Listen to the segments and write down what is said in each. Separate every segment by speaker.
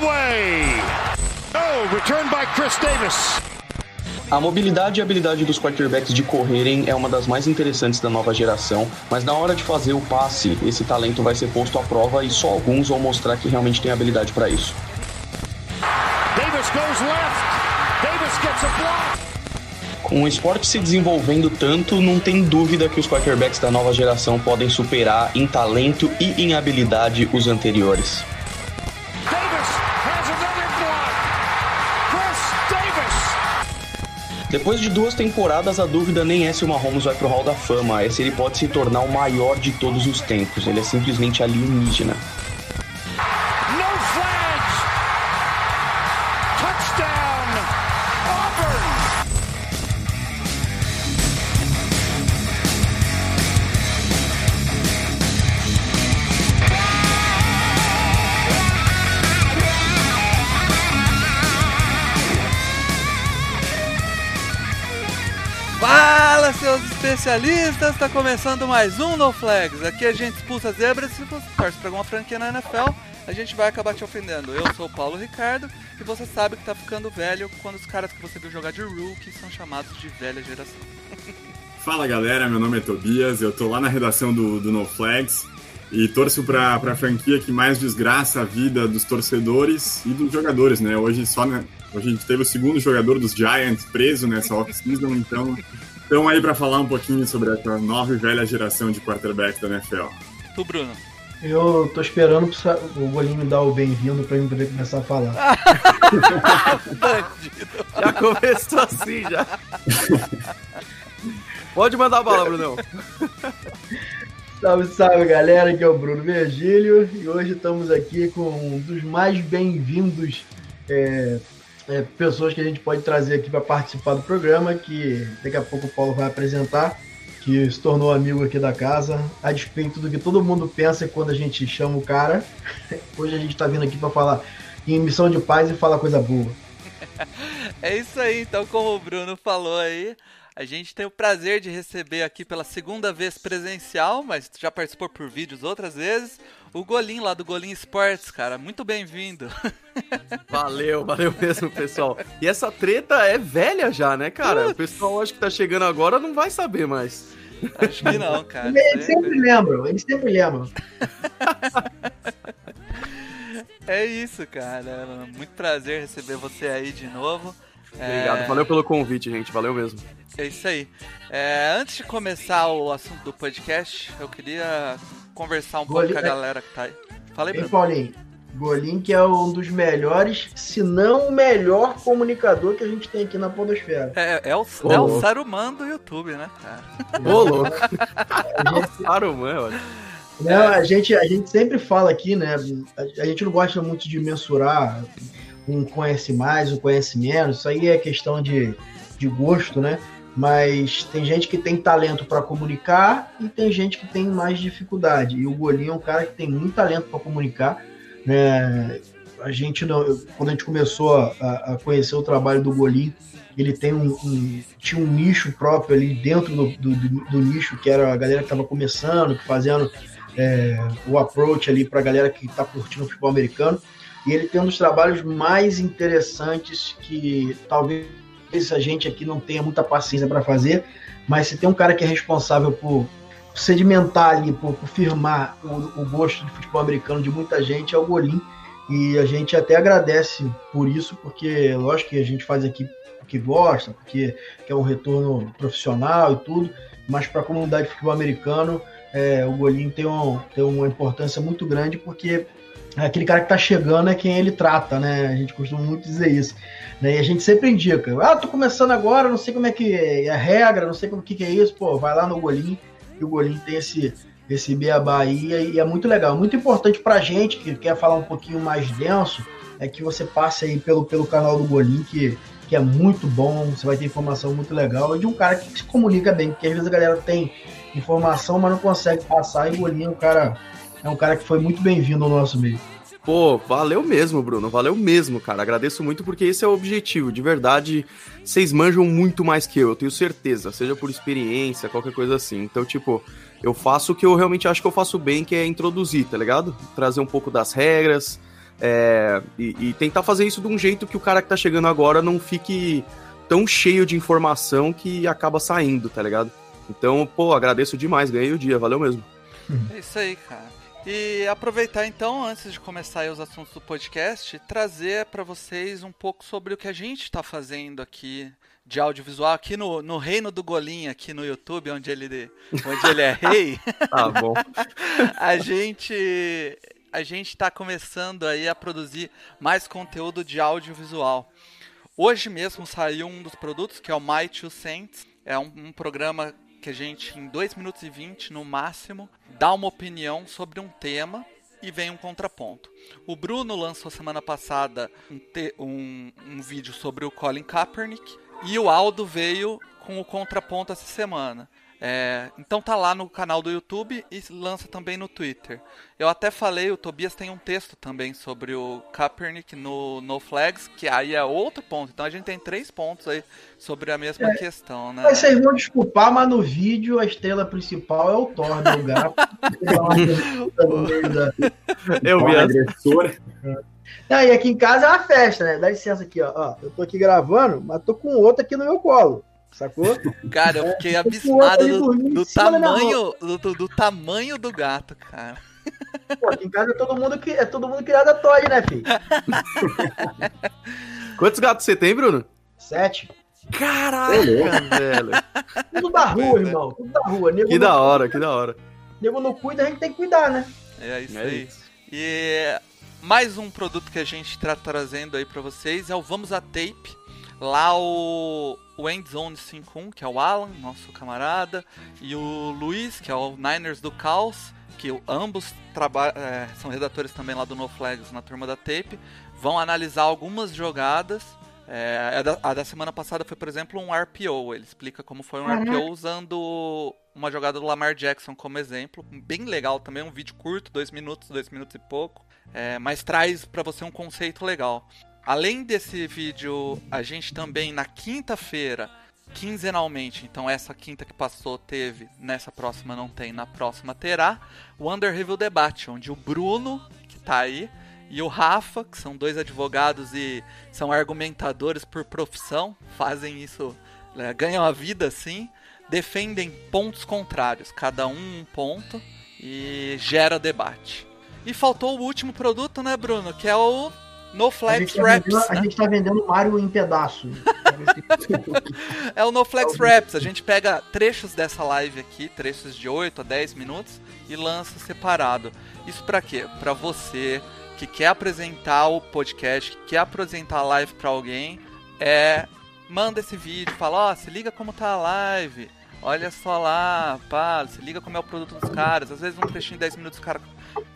Speaker 1: way. Oh, return by Chris Davis.
Speaker 2: A mobilidade e habilidade dos quarterbacks de correrem é uma das mais interessantes da nova geração, mas na hora de fazer o passe, esse talento vai ser posto à prova e só alguns vão mostrar que realmente tem habilidade para isso.
Speaker 1: Davis goes left. Davis gets a block.
Speaker 2: Com o esporte se desenvolvendo tanto, não tem dúvida que os quarterbacks da nova geração podem superar em talento e em habilidade os anteriores. Depois de duas temporadas, a dúvida nem é se o Mahomes vai pro Hall da Fama, é se ele pode se tornar o maior de todos os tempos. Ele é simplesmente alienígena.
Speaker 3: Especialistas! Está começando mais um No Flags. Aqui a gente expulsa zebras se você torce para alguma franquia na NFL, a gente vai acabar te ofendendo. Eu sou o Paulo Ricardo e você sabe que tá ficando velho quando os caras que você viu jogar de rookie são chamados de velha geração.
Speaker 4: Fala galera, meu nome é Tobias, eu tô lá na redação do, do No Flags e torço pra, pra franquia que mais desgraça a vida dos torcedores e dos jogadores, né? Hoje só né, hoje a gente teve o segundo jogador dos Giants preso nessa off-season, então estamos aí pra falar um pouquinho sobre essa nova e velha geração de quarterback da NFL.
Speaker 3: Tu, Bruno.
Speaker 5: Eu tô esperando o Golinho me dar o bem-vindo pra mim poder começar a falar.
Speaker 3: Bandido.
Speaker 6: Já começou assim, já. Pode mandar a bala, Brunão.
Speaker 5: Salve, salve galera, aqui é o Bruno Virgílio e hoje estamos aqui com um dos mais bem-vindos é, é, pessoas que a gente pode trazer aqui para participar do programa, que daqui a pouco o Paulo vai apresentar, que se tornou amigo aqui da casa, a despeito do que todo mundo pensa quando a gente chama o cara. Hoje a gente está vindo aqui para falar em missão de paz e falar coisa boa.
Speaker 3: É isso aí, então, como o Bruno falou aí, a gente tem o prazer de receber aqui pela segunda vez presencial, mas já participou por vídeos outras vezes, o Golim lá do Golim Sports, cara. Muito bem-vindo.
Speaker 6: Valeu, valeu mesmo, pessoal. E essa treta é velha já, né, cara? O pessoal acho que tá chegando agora não vai saber mais.
Speaker 3: Acho que não, cara.
Speaker 5: Eles sempre lembram, eles sempre lembram.
Speaker 3: É isso, cara. Muito prazer receber você aí de novo.
Speaker 6: Obrigado,
Speaker 3: É,
Speaker 6: valeu pelo convite, gente. Valeu mesmo.
Speaker 3: É isso aí. É, antes de começar o assunto do podcast, eu queria conversar um pouco
Speaker 5: Golim-
Speaker 3: com a galera que tá aí. Fala aí,
Speaker 5: Hein,
Speaker 3: Bruno.
Speaker 5: Paulinho? Golim que é um dos melhores, se não o melhor comunicador que a gente tem aqui na Podosfera.
Speaker 3: É, é o,
Speaker 6: Ô,
Speaker 3: é o. Saruman do YouTube, né, cara?
Speaker 6: Ô, louco. Saruman, olha.
Speaker 5: Não, a, gente, a gente sempre fala aqui, né? A, a gente não gosta muito de mensurar um conhece mais, um conhece menos. Isso aí é questão de, de gosto, né? Mas tem gente que tem talento para comunicar e tem gente que tem mais dificuldade. E o Golim é um cara que tem muito talento para comunicar. Né? A gente não, quando a gente começou a, a- conhecer o trabalho do Golim, ele tem um, um- tinha um nicho próprio ali dentro do, do, do- nicho, que era a galera que estava começando, fazendo é, o approach ali para a galera que está curtindo o futebol americano. E ele tem um dos trabalhos mais interessantes que talvez a gente aqui não tenha muita paciência para fazer, mas se tem um cara que é responsável por sedimentar ali, por, por firmar o, o gosto de futebol americano de muita gente, é o Golim. E a gente até agradece por isso, porque lógico que a gente faz aqui porque gosta, porque quer um retorno profissional e tudo, mas para a comunidade de futebol americano, é, o Golim tem, um, tem uma importância muito grande, porque aquele cara que está chegando é quem ele trata, né? A gente costuma muito dizer isso. Né? E a gente sempre indica, ah, tô começando agora, não sei como é que é a regra, não sei como que, que é isso, pô, vai lá no Golim, e o Golim tem esse, esse beabá aí, e é muito legal. Muito importante pra gente que quer falar um pouquinho mais denso, é que você passe aí pelo, pelo canal do Golim, que, que é muito bom, você vai ter informação muito legal, e de um cara que se comunica bem, porque às vezes a galera tem informação, mas não consegue passar, e o Golim é um cara, é um cara que foi muito bem-vindo ao nosso meio.
Speaker 6: Pô, valeu mesmo, Bruno. Valeu mesmo, cara. Agradeço muito porque esse é o objetivo. De verdade, vocês manjam muito mais que eu, eu tenho certeza. Seja por experiência, qualquer coisa assim. Então, tipo, eu faço o que eu realmente acho que eu faço bem, que é introduzir, tá ligado? Trazer um pouco das regras, É, e, e, tentar fazer isso de um jeito que o cara que tá chegando agora não fique tão cheio de informação que acaba saindo, tá ligado? Então, pô, agradeço demais, ganhei o dia, valeu mesmo.
Speaker 3: É isso aí, cara. E aproveitar então, antes de começar os assuntos do podcast, trazer para vocês um pouco sobre o que a gente está fazendo aqui de audiovisual aqui no, no reino do Golinha, aqui no YouTube, onde ele, onde ele é rei.
Speaker 6: tá bom.
Speaker 3: a gente a gente está começando aí a produzir mais conteúdo de audiovisual. Hoje mesmo saiu um dos produtos que é o My Two Cents. É um, um programa que a gente, em 2 minutos e 20 no máximo, dá uma opinião sobre um tema e vem um contraponto. O Bruno lançou semana passada um, um, um vídeo sobre o Colin Kaepernick e o Aldo veio com o contraponto essa semana. É, então tá lá no canal do YouTube e lança também no Twitter. Eu até falei, o Tobias tem um texto também sobre o Kaepernick no No Flags, que aí é outro ponto. Então a gente tem três pontos aí sobre a mesma é, questão, né?
Speaker 5: Mas vocês vão desculpar, mas no vídeo a estrela principal é o Thor, né, gato.
Speaker 6: Eu vi
Speaker 5: a e aqui em casa é uma festa, né? Dá licença aqui, ó. ó. Eu tô aqui gravando, mas tô com outro aqui no meu colo. Sacou?
Speaker 3: Cara, eu fiquei abismado do, do tamanho do, do, do, tamanho do gato, cara.
Speaker 5: Pô, aqui em casa é todo mundo, é todo mundo criado a Todd, né, filho?
Speaker 6: Quantos gatos você tem, Bruno?
Speaker 5: Sete.
Speaker 6: Caraca, velho.
Speaker 5: Tudo da rua, irmão. Tudo da rua.
Speaker 6: Nego que da hora, que da hora.
Speaker 5: Nego não cuida, a gente tem que cuidar, né?
Speaker 3: É isso é aí. Isso. E mais um produto que a gente está trazendo aí para vocês é o Vamos a Tape. Lá o, o Endzone 51, que é o Alan, nosso camarada, e o Luiz, que é o Niners do Caos, que ambos é, são redatores também lá do No Flags na turma da Tape, vão analisar algumas jogadas. É, a, da, a, da, semana passada foi, por exemplo, um RPO. Ele explica como foi um. RPO usando uma jogada do Lamar Jackson como exemplo. Bem legal também, um vídeo curto, dois minutos, dois minutos e pouco. É, mas traz para você um conceito legal. Além desse vídeo, a gente também na quinta-feira, quinzenalmente, então essa quinta que passou teve, nessa próxima não tem, na próxima terá, o Under Review Debate, onde o Bruno, que tá aí, e o Rafa, que são dois advogados e são argumentadores por profissão, fazem isso, né, ganham a vida assim, defendem pontos contrários, cada um um ponto, e gera debate. E faltou o último produto, né, Bruno? Que é o No Flex
Speaker 5: a
Speaker 3: Raps.
Speaker 5: Tá né? A gente tá vendendo Mario em pedaço.
Speaker 3: é o No Flex Raps. A gente pega trechos dessa live aqui, trechos de 8 a 10 minutos, e lança separado. Isso para quê? Para você que quer apresentar o podcast, que quer apresentar a live para alguém, é manda esse vídeo, fala, ó, oh, se liga como tá a live. Olha só lá, pá, se liga como é o produto dos caras. Às vezes um trechinho de 10 minutos o cara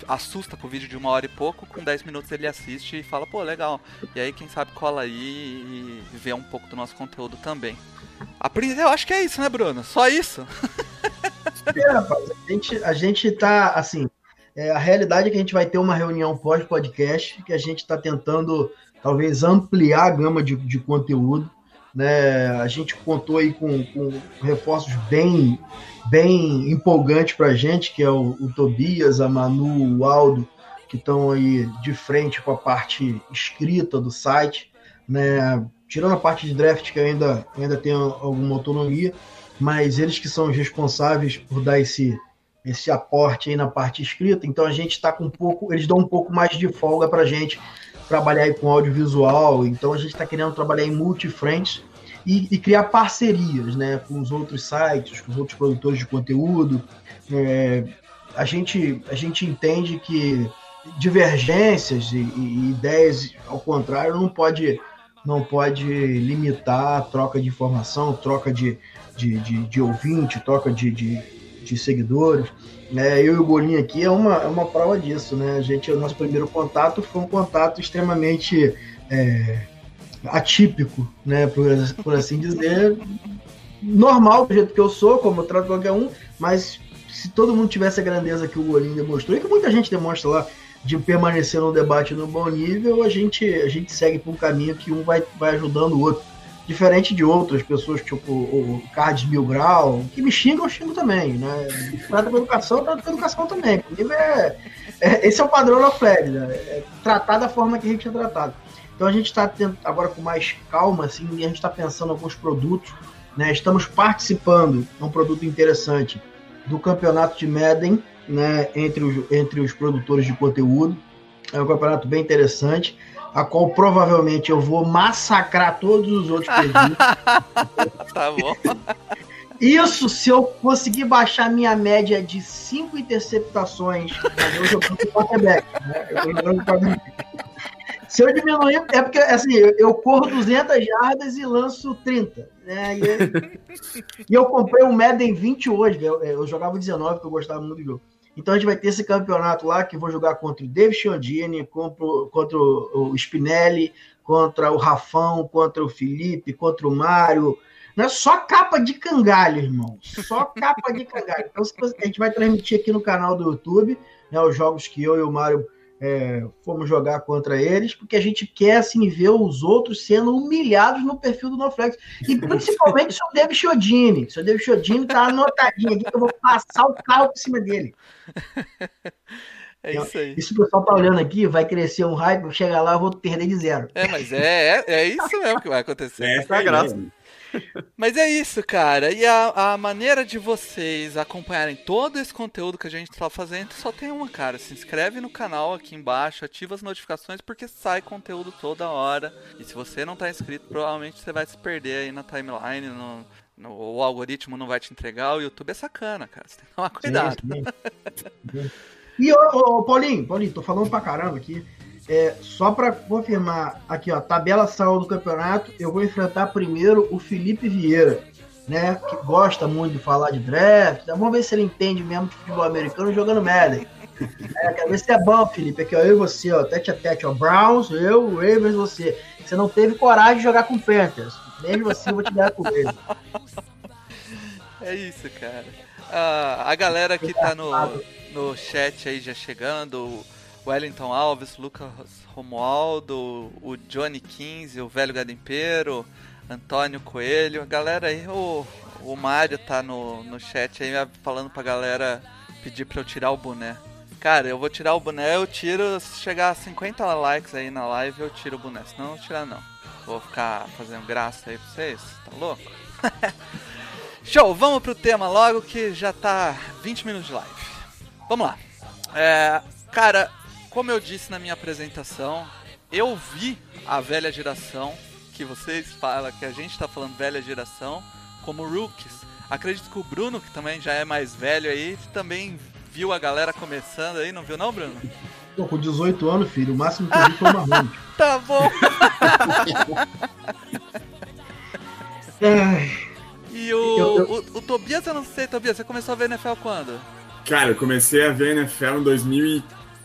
Speaker 3: assusta com o vídeo de uma hora e pouco, com 10 minutos ele assiste e fala, pô, legal. E aí, quem sabe, cola aí e vê um pouco do nosso conteúdo também. A eu acho que é isso, né, Bruno? Só isso?
Speaker 5: é, rapaz, a gente, a gente tá, assim, é, a realidade é que a gente vai ter uma reunião pós-podcast, que a gente está tentando, talvez, ampliar a gama de, de conteúdo. Né? A gente contou aí com, com reforços bem bem empolgante para a gente, que é o, o, Tobias, a Manu, o Aldo, que estão aí de frente com a parte escrita do site, né? Tirando a parte de draft, que ainda, ainda tem alguma autonomia, mas eles que são os responsáveis por dar esse, esse aporte aí na parte escrita, então a gente está com um pouco, eles dão um pouco mais de folga para a gente trabalhar com audiovisual, então a gente está querendo trabalhar em multifrentes, e, e, criar parcerias né, com os outros sites, com os outros produtores de conteúdo. É, a, gente, a gente entende que divergências e, e, ideias, ao contrário, não pode, não pode limitar a troca de informação, troca de, de, de, de ouvinte, troca de, de, de seguidores. É, eu e o Golinho aqui é uma, é uma prova disso, né? A gente, o nosso primeiro contato foi um contato extremamente é, atípico, né, por, por assim dizer, normal do jeito que eu sou, como eu trato qualquer um, mas se todo mundo tivesse a grandeza que o Golinho demonstrou, e que muita gente demonstra lá, de permanecer no debate no bom nível, a gente, a gente segue por um caminho que um vai, vai ajudando o outro. Diferente de outras pessoas, tipo o Cards Mil Grau, que me xingam, eu xingo também, né? Trata com educação, trata com educação também. Comigo é, é, esse é o padrão da Flag, né? É tratar da forma que a gente é tratado. Então a gente está agora com mais calma, assim, e a gente está pensando em alguns produtos. Né? Estamos participando, é um produto interessante, do campeonato de Madden, né? entre, os, entre os produtores de conteúdo. É um campeonato bem interessante, a qual provavelmente eu vou massacrar todos os outros perdidos.
Speaker 3: tá bom.
Speaker 5: Isso se eu conseguir baixar minha média de 5 interceptações eu jogando com quarterback. Né? Eu jogando quarterback. Se eu diminuir, é porque assim, eu, corro 200 jardas e lanço 30. Né? E, e eu comprei um Madden 20 hoje, eu, eu jogava 19, porque eu gostava muito do jogo. Então a gente vai ter esse campeonato lá que eu vou jogar contra o David Chiondini, contra, o Spinelli, contra o Rafão, contra o Felipe, contra o Mário, não é só capa de cangalho, irmão. Só capa de cangalho. Então, a gente vai transmitir aqui no canal do YouTube né, os jogos que eu e o Mário é, fomos jogar contra eles, porque a gente quer assim, ver os outros sendo humilhados no perfil do NoFlex. E principalmente o seu David Chiodini. O seu David Chiodini tá anotadinho aqui que eu vou passar o carro por cima dele.
Speaker 3: É isso aí.
Speaker 5: E se o pessoal tá olhando aqui, vai crescer um hype, chegar lá, eu vou perder de zero.
Speaker 3: É, mas é, é, é isso mesmo que vai acontecer.
Speaker 4: É essa é a graça.
Speaker 3: Mas é isso, cara. E a, a maneira de vocês acompanharem todo esse conteúdo que a gente está fazendo só tem uma, cara. Se inscreve no canal aqui embaixo, ativa as notificações porque sai conteúdo toda hora. E se você não está inscrito, provavelmente você vai se perder aí na timeline, no, no, o algoritmo não vai te entregar. O YouTube é sacana, cara. Você tem que tomar cuidado. Sim,
Speaker 5: sim. e, ô, ô, Paulinho, Paulinho, tô falando pra caramba aqui. É, só para confirmar, aqui ó, tabela saiu do campeonato, eu vou enfrentar primeiro o Felipe Vieira, né, que gosta muito de falar de draft. Então, vamos ver se ele entende mesmo de futebol americano jogando Madden. É, quero ver se é bom, Felipe. Aqui ó, eu e você, ó, tete a tete, ó, Browns, eu, Ravens, você. Você não teve coragem de jogar com Panthers. Mesmo assim, eu vou te dar com ele.
Speaker 3: É isso, cara. Ah, a galera que tá no, no chat aí já chegando, Wellington Alves, Lucas Romualdo, o Johnny 15, o Velho Gadimpeiro, Antônio Coelho, a galera aí, o, o Mário tá no, no chat aí falando pra galera pedir pra eu tirar o boné. Cara, eu vou tirar o boné, eu tiro, se chegar a 50 likes aí na live, eu tiro o boné, senão não tirar não. Vou ficar fazendo graça aí pra vocês, tá louco? Show, vamos pro tema logo que já tá 20 minutos de live. Vamos lá. É, cara, como eu disse na minha apresentação, eu vi a velha geração, que vocês falam, que a gente está falando velha geração, como rookies. Acredito que o Bruno, que também já é mais velho aí, também viu a galera começando aí, não viu não, Bruno?
Speaker 5: Pô, com 18 anos, filho, o máximo que eu vi foi uma
Speaker 3: Tá bom. e o, eu, eu... o, o Tobias, eu não sei, Tobias, você começou a ver NFL quando?
Speaker 4: Cara, eu comecei a ver NFL em 2000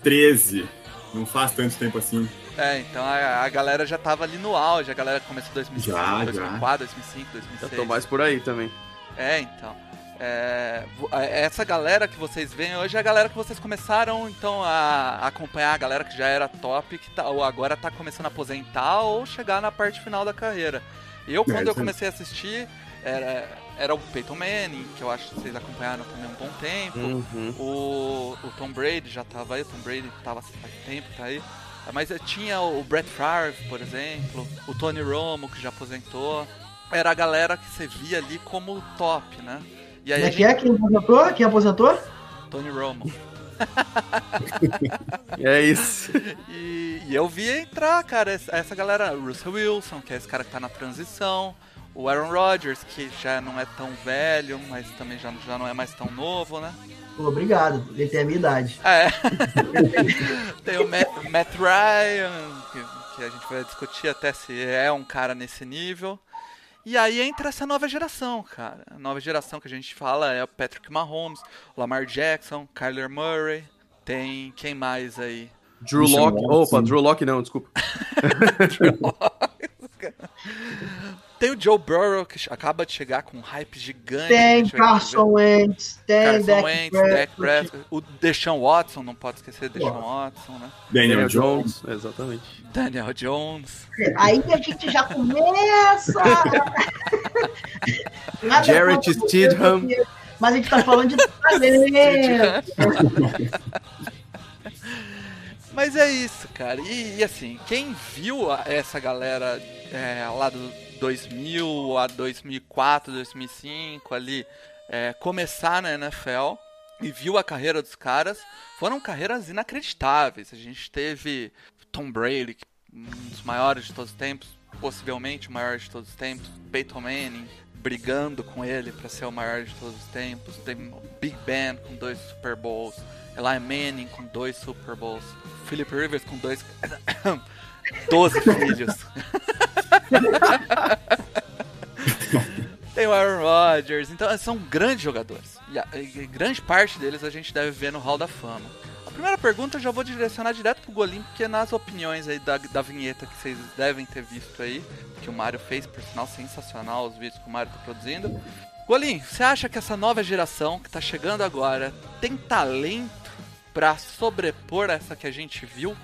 Speaker 4: 2013. Não faz tanto tempo assim.
Speaker 3: É, então a, a galera já tava ali no auge, a galera começou em 2005, já, 2004, já. 2005, 2006.
Speaker 6: Eu tô mais por aí também.
Speaker 3: É, então. É, essa galera que vocês veem hoje é a galera que vocês começaram então a, acompanhar, a galera que já era top, que tá, ou agora tá começando a aposentar ou chegar na parte final da carreira. Eu, quando é, eu comecei a assistir, era, era o Peyton Manning, que eu acho que vocês acompanharam também um bom tempo. Uhum. O, o Tom Brady já tava aí, o Tom Brady tava faz tempo, tá aí. Mas tinha o Brett Favre, por exemplo, o Tony Romo, que já aposentou. Era a galera que você via ali como top, né?
Speaker 5: E aí é, é que é? Quem aposentou? Quem aposentou?
Speaker 3: Tony Romo.
Speaker 6: é isso.
Speaker 3: E, e, eu vi entrar, cara, essa, essa galera, Russell Wilson, que é esse cara que tá na transição o Aaron Rodgers, que já não é tão velho, mas também já, já não é mais tão novo, né?
Speaker 5: Obrigado, ele tem a minha idade.
Speaker 3: É. tem o Matt, Matt Ryan, que, que, a gente vai discutir até se é um cara nesse nível. E aí entra essa nova geração, cara. A nova geração que a gente fala é o Patrick Mahomes, o Lamar Jackson, Kyler Murray. Tem quem mais aí?
Speaker 6: Drew Locke. Opa, Drew Locke não, desculpa. Drew Locke.
Speaker 3: Tem o Joe Burrow, que acaba de chegar com um hype gigante.
Speaker 5: Tem Carson Wentz, tem
Speaker 3: Carson Wentz, Dak Prescott. O Deshaun Watson, não pode esquecer Deshaun Watson, né?
Speaker 6: Daniel, Daniel Jones. Jones. Exatamente.
Speaker 3: Daniel Jones.
Speaker 5: Aí a gente já começa...
Speaker 6: Jarrett Stidham.
Speaker 5: Mas a gente tá falando de talento.
Speaker 3: Mas é isso, cara. E, e assim, quem viu essa galera é, lá do 2000 a 2004, 2005 ali é, começar na NFL e viu a carreira dos caras, foram carreiras inacreditáveis. A gente teve Tom Brady, um dos maiores de todos os tempos, possivelmente o maior de todos os tempos, Peyton Manning brigando com ele para ser o maior de todos os tempos, tem Big Ben com dois Super Bowls, Eli Manning com dois Super Bowls, Philip Rivers com dois 12 filhos. Tem o Aaron Rodgers, então são grandes jogadores. E, a, e grande parte deles a gente deve ver no Hall da Fama. A primeira pergunta eu já vou direcionar direto pro Golim, porque nas opiniões aí da, da vinheta que vocês devem ter visto aí, que o Mario fez, por sinal sensacional, os vídeos que o Mario tá produzindo. Golim, você acha que essa nova geração que tá chegando agora tem talento para sobrepor essa que a gente viu?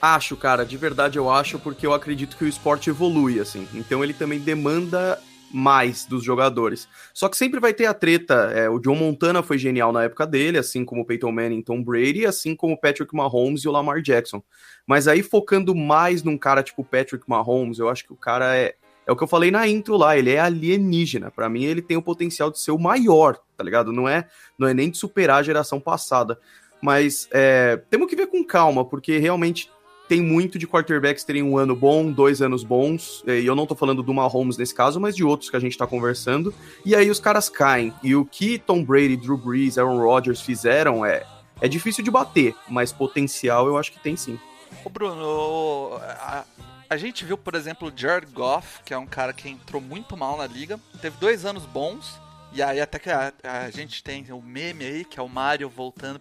Speaker 6: Acho, cara, de verdade eu acho, porque eu acredito que o esporte evolui, assim. Então ele também demanda mais dos jogadores. Só que sempre vai ter a treta. É, o John Montana foi genial na época dele, assim como o Peyton Manning, Tom Brady, assim como o Patrick Mahomes e o Lamar Jackson. Mas aí focando mais num cara tipo Patrick Mahomes, eu acho que o cara é é o que eu falei na intro lá, ele é alienígena. Para mim ele tem o potencial de ser o maior, tá ligado? Não é não é nem de superar a geração passada. Mas é, temos que ver com calma, porque realmente tem muito de quarterbacks terem um ano bom, dois anos bons, e eu não tô falando do Mahomes nesse caso, mas de outros que a gente tá conversando, e aí os caras caem. E o que Tom Brady, Drew Brees, Aaron Rodgers fizeram é, é difícil de bater, mas potencial eu acho que tem sim.
Speaker 3: Ô Bruno, a, a gente viu, por exemplo, o Jared Goff, que é um cara que entrou muito mal na liga, teve dois anos bons, e aí até que a, a, gente tem o meme aí, que é o Mario voltando,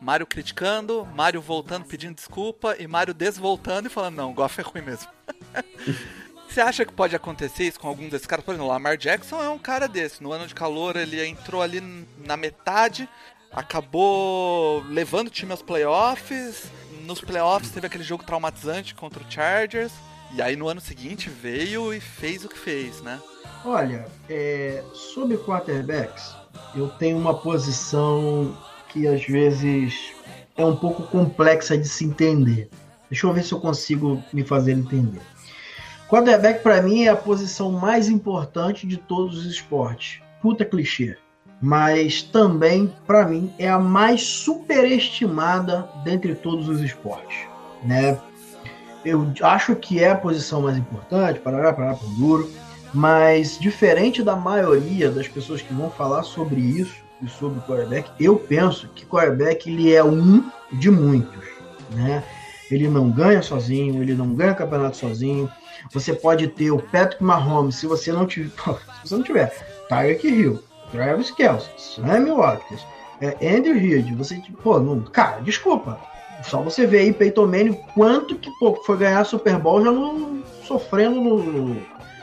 Speaker 3: Mario criticando, Mario voltando pedindo desculpa e Mario desvoltando e falando, não, o Goff é ruim mesmo. Você acha que pode acontecer isso com algum desses caras? Por exemplo, o Lamar Jackson é um cara desse. No ano de calor ele entrou ali na metade, acabou levando o time aos playoffs. Nos playoffs teve aquele jogo traumatizante contra o Chargers. E aí no ano seguinte veio e fez o que fez, né?
Speaker 5: Olha, é, sobre quarterbacks, eu tenho uma posição que às vezes é um pouco complexa de se entender. Deixa eu ver se eu consigo me fazer entender. Quarterback para mim é a posição mais importante de todos os esportes. Puta clichê. Mas também, para mim, é a mais superestimada dentre todos os esportes. Né? Eu acho que é a posição mais importante, para parar por duro mas, diferente da maioria das pessoas que vão falar sobre isso e sobre o quarterback, eu penso que quarterback ele é um de muitos. Né? Ele não ganha sozinho, ele não ganha campeonato sozinho. Você pode ter o Patrick Mahomes, se você não tiver, se você não tiver Tyreek Hill, Travis Kelce, Sammy Watkins, é, Andy Reid, você, pô, não, cara, desculpa. Só você vê aí Peyton Manning quanto que pô, foi ganhar Super Bowl já não sofrendo no,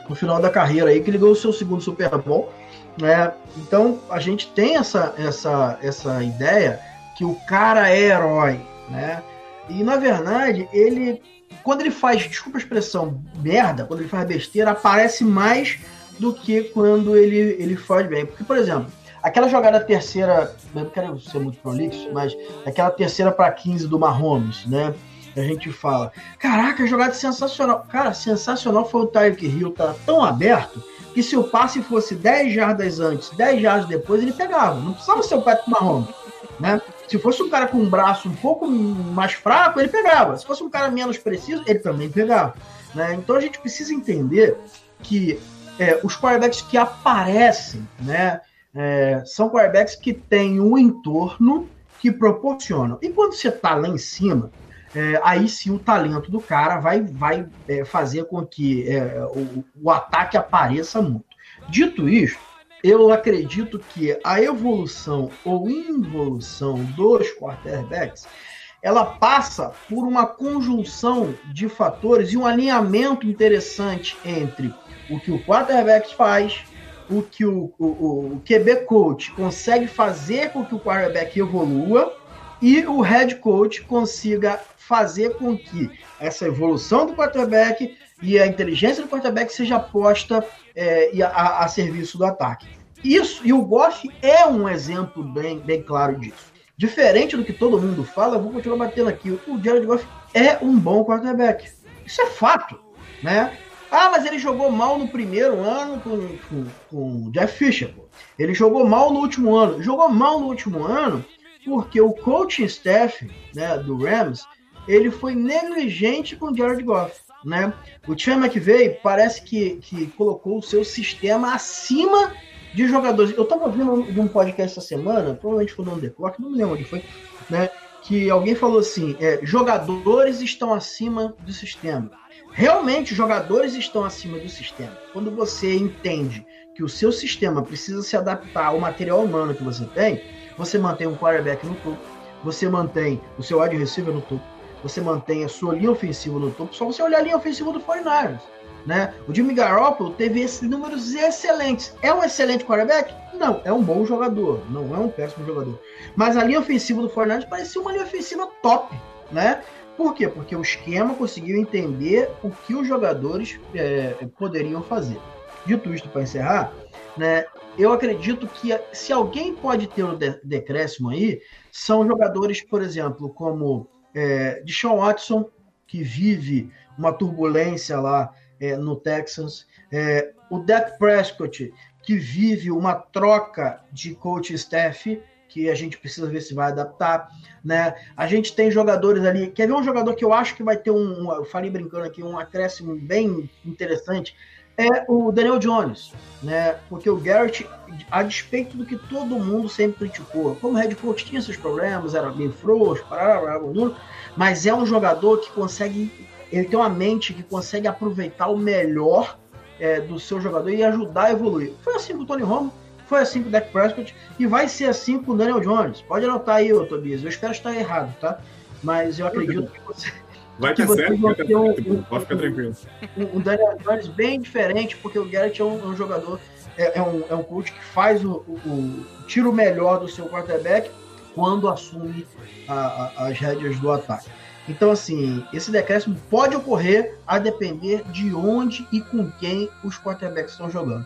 Speaker 5: no final da carreira aí, que ganhou o seu segundo Super Bowl. Né? Então a gente tem essa, essa, essa ideia que o cara é herói, né? E na verdade, ele quando ele faz, desculpa a expressão, merda, quando ele faz besteira, aparece mais do que quando ele, ele faz bem. Porque, por exemplo, aquela jogada terceira, eu não quero ser muito prolixo, mas aquela terceira para 15 do Mahomes, né? A gente fala, caraca, jogada sensacional. Cara, sensacional foi o Tyreek Hill, tá tão aberto que se o passe fosse 10 jardas antes, 10 jardas depois, ele pegava. Não precisava ser o Patrick Mahomes, né? Se fosse um cara com um braço um pouco mais fraco, ele pegava. Se fosse um cara menos preciso, ele também pegava. Né? Então a gente precisa entender que é, os quarterbacks que aparecem, né, é, são quarterbacks que têm um entorno que proporcionam. E quando você está lá em cima, é, aí sim o talento do cara vai, vai é, fazer com que é, o, o, ataque apareça muito. Dito isso, eu acredito que a evolução ou involução dos quarterbacks ela passa por uma conjunção de fatores e um alinhamento interessante entre o que o quarterback faz, o que o, o, o QB coach consegue fazer com que o quarterback evolua e o head coach consiga fazer com que essa evolução do quarterback e a inteligência do quarterback seja posta é, a, a, serviço do ataque. Isso, e o Goff é um exemplo bem, bem claro disso. Diferente do que todo mundo fala, eu vou continuar batendo aqui. O Jared Goff é um bom quarterback. Isso é fato, né? Ah, mas ele jogou mal no primeiro ano com, com, com o Jeff Fisher. Pô. Ele jogou mal no último ano. Jogou mal no último ano porque o coaching staff né, do Rams ele foi negligente com o Jared Goff. Né? O Sean McVay parece que, que colocou o seu sistema acima de jogadores. Eu estava ouvindo de um podcast essa semana, provavelmente foi no The Clock, não me lembro onde foi, né? Que alguém falou assim: é, jogadores estão acima do sistema. Realmente, jogadores estão acima do sistema. Quando você entende que o seu sistema precisa se adaptar ao material humano que você tem, você mantém um quarterback no topo, você mantém o seu wide receiver no topo, você mantém a sua linha ofensiva no topo, só você olhar a linha ofensiva do 49ers. Né? O Jimmy Garoppolo teve esses números excelentes. É um excelente quarterback? Não, é um bom jogador, não é um péssimo jogador. Mas a linha ofensiva do 49ers parecia uma linha ofensiva top, né? Por quê? Porque o esquema conseguiu entender o que os jogadores é, poderiam fazer. Dito isto para encerrar, né, eu acredito que se alguém pode ter um decréscimo aí, são jogadores, por exemplo, como é, Deshaun Watson, que vive uma turbulência lá é, no Texans, é, o Dak Prescott, que vive uma troca de coach staff, que a gente precisa ver se vai adaptar, né? A gente tem jogadores ali. Quer ver um jogador que eu acho que vai ter um eu falei brincando aqui, um acréscimo bem interessante? É o Daniel Jones, né? Porque o Garrett, a despeito do que todo mundo sempre criticou, como head coach tinha seus problemas, era bem frouxo, parará, mas é um jogador que consegue, ele tem uma mente que consegue aproveitar o melhor é, do seu jogador e ajudar a evoluir. Foi assim com o Tony Romo, foi assim com o Dak Prescott e vai ser assim com o Daniel Jones. Pode anotar aí, ô Tobias. Eu espero estar errado, tá? Mas eu acredito que você.
Speaker 4: Vai ter certo, vai ter um, um, pode ficar tranquilo.
Speaker 5: Um, um, Daniel Jones bem diferente, porque o Garrett é um, um jogador, é, é, um, é um coach que faz o, o, o tiro melhor do seu quarterback quando assume a, a, as rédeas do ataque. Então, assim, esse decréscimo pode ocorrer a depender de onde e com quem os quarterbacks estão jogando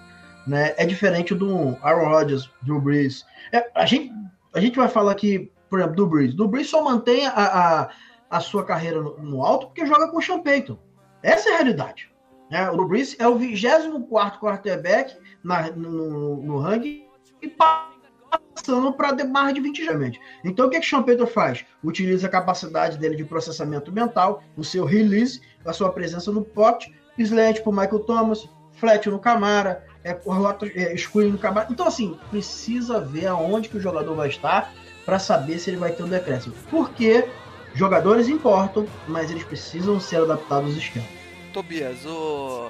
Speaker 5: né? É diferente do Aaron Rodgers, Drew Brees. É, a, gente, a gente vai falar aqui, por exemplo, do Brees. Do Brees só mantém a, a, a sua carreira no, no, alto porque joga com o Sean Payton. Essa é a realidade. Né? O Drew é o 24 quarterback na, no, no ranking e passando para mais de 20 geralmente. Então o que, que o Sean Payton faz? Utiliza a capacidade dele de processamento mental, o seu release, a sua presença no pocket, slant para Michael Thomas, flat no Camara, é, é, excluindo o Camara. Então, assim, precisa ver aonde que o jogador vai estar para saber se ele vai ter um decréscimo. Porque jogadores importam, mas eles precisam ser adaptados aos esquemas.
Speaker 3: Tobias, o...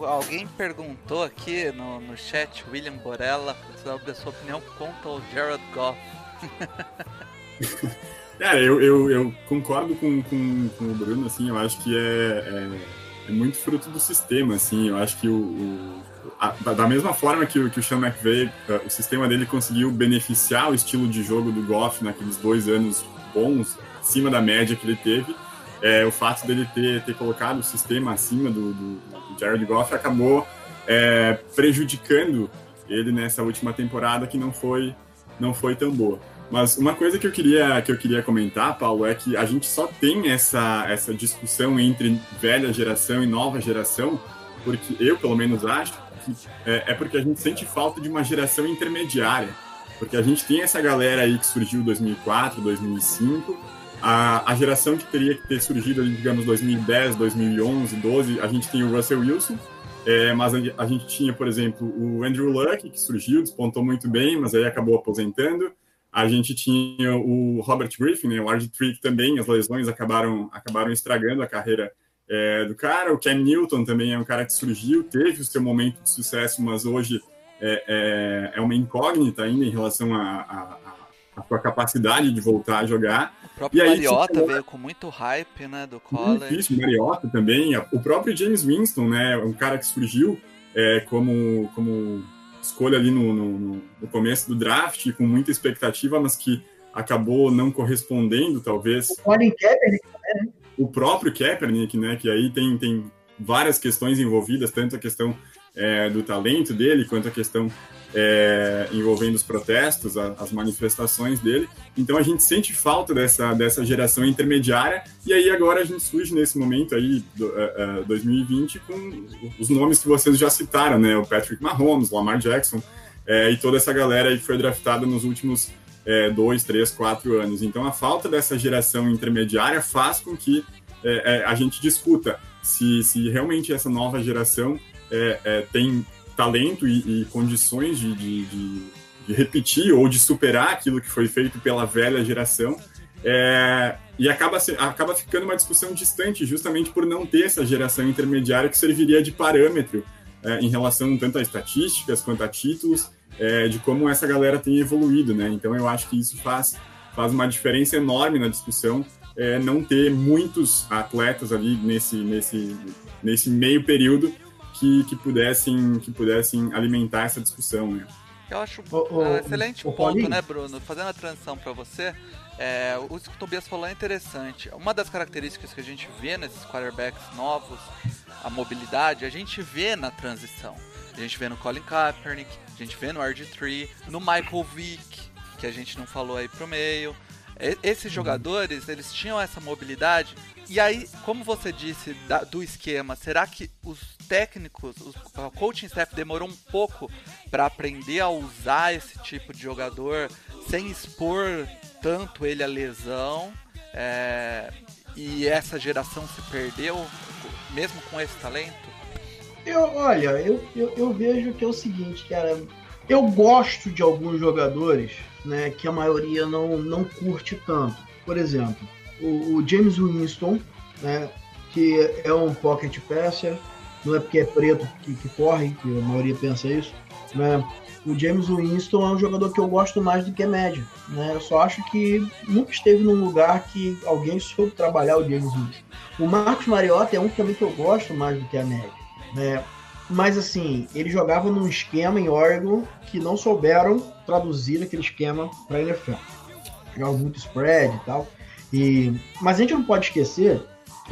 Speaker 3: alguém perguntou aqui no, no chat, William Borella, sobre a sua opinião contra o Jared Goff.
Speaker 4: Cara, eu, eu, eu, concordo com, com, com, o Bruno, assim, eu acho que é, é, é, muito fruto do sistema, assim, eu acho que o, o a, da mesma forma que, que o Sean McVay, eh, o sistema dele conseguiu beneficiar o estilo de jogo do Goff naqueles dois anos bons, acima da média que ele teve, é, o fato dele ter, ter colocado o sistema acima do, do, do Jared Goff acabou é, prejudicando ele nessa última temporada que não foi, não foi tão boa. Mas uma coisa que eu queria que eu queria comentar, Paulo, é que a gente só tem essa, essa discussão entre velha geração e nova geração, porque eu, pelo menos, acho é, é porque a gente sente falta de uma geração intermediária. Porque a gente tem essa galera aí que surgiu em 2004, 2005, a, a geração que teria que ter surgido ali, digamos, 2010, 2011, 12, a gente tem o Russell Wilson, é, mas a, gente tinha, por exemplo, o Andrew Luck, que surgiu, despontou muito bem, mas aí acabou aposentando. A gente tinha o Robert Griffin, né, o RG3 também, as lesões acabaram, acabaram estragando a carreira é, do cara. O Cam Newton também é um cara que surgiu, teve o seu momento de sucesso, mas hoje é, é, é uma incógnita ainda em relação à sua capacidade de voltar a jogar.
Speaker 3: O próprio aí, Mariota veio com muito hype, né, do college.
Speaker 4: Difícil, Mariota também. O próprio James Winston, né, um cara que surgiu é, como, como escolha ali no, no, no começo do draft, com muita expectativa, mas que acabou não correspondendo, talvez.
Speaker 5: O Colin Kaepernick
Speaker 4: também, né? o próprio Kaepernick, né, que aí tem, tem várias questões envolvidas, tanto a questão é, do talento dele, quanto à questão é, envolvendo os protestos, a, as manifestações dele. Então a gente sente falta dessa, dessa geração intermediária, e aí agora a gente surge nesse momento aí, do, uh, uh, 2020, com os nomes que vocês já citaram, né? O Patrick Mahomes, Lamar Jackson, é, e toda essa galera aí que foi draftada nos últimos é, dois, três, quatro anos. Então a falta dessa geração intermediária faz com que é, é, a gente discuta se, se realmente essa nova geração é, é, tem talento e, e condições de, de, de, de, repetir ou de superar aquilo que foi feito pela velha geração. É, e acaba, acaba ficando uma discussão distante, justamente por não ter essa geração intermediária que serviria de parâmetro é, em relação tanto a estatísticas quanto a títulos, é, de como essa galera tem evoluído, né? Então eu acho que isso faz, faz uma diferença enorme na discussão, é, não ter muitos atletas ali nesse, nesse, nesse meio período que, que, pudessem, que pudessem alimentar essa discussão. Né?
Speaker 3: Eu acho o, um excelente o, ponto, Paulinho? né, Bruno? Fazendo a transição para você, é, o que o Tobias falou é interessante. Uma das características que a gente vê nesses quarterbacks novos, a mobilidade, a gente vê na transição. A gente vê no Colin Kaepernick, a gente vê no RG3, no Michael Vick, que a gente não falou aí pro meio. Esses uhum. jogadores, eles tinham essa mobilidade. E aí, como você disse da, do esquema, será que os técnicos, o coaching staff demorou um pouco para aprender a usar esse tipo de jogador sem expor tanto ele à lesão? É, e essa geração se perdeu, mesmo com esse talento?
Speaker 5: Eu, olha, eu, eu, eu vejo que é o seguinte, cara. Eu gosto de alguns jogadores né, que a maioria não, não curte tanto. Por exemplo, o, o James Winston, né, que é um pocket passer, não é porque é preto que, que corre, que a maioria pensa isso, né? O James Winston é um jogador que eu gosto mais do que a média, né? Eu só acho que nunca esteve num lugar que alguém soube trabalhar o James Winston. O Marcos Mariota é um também que eu gosto mais do que a média, né? Mas assim, ele jogava num esquema em Oregon que não souberam traduzir aquele esquema para NFL. Jogava muito spread e tal. E, mas a gente não pode esquecer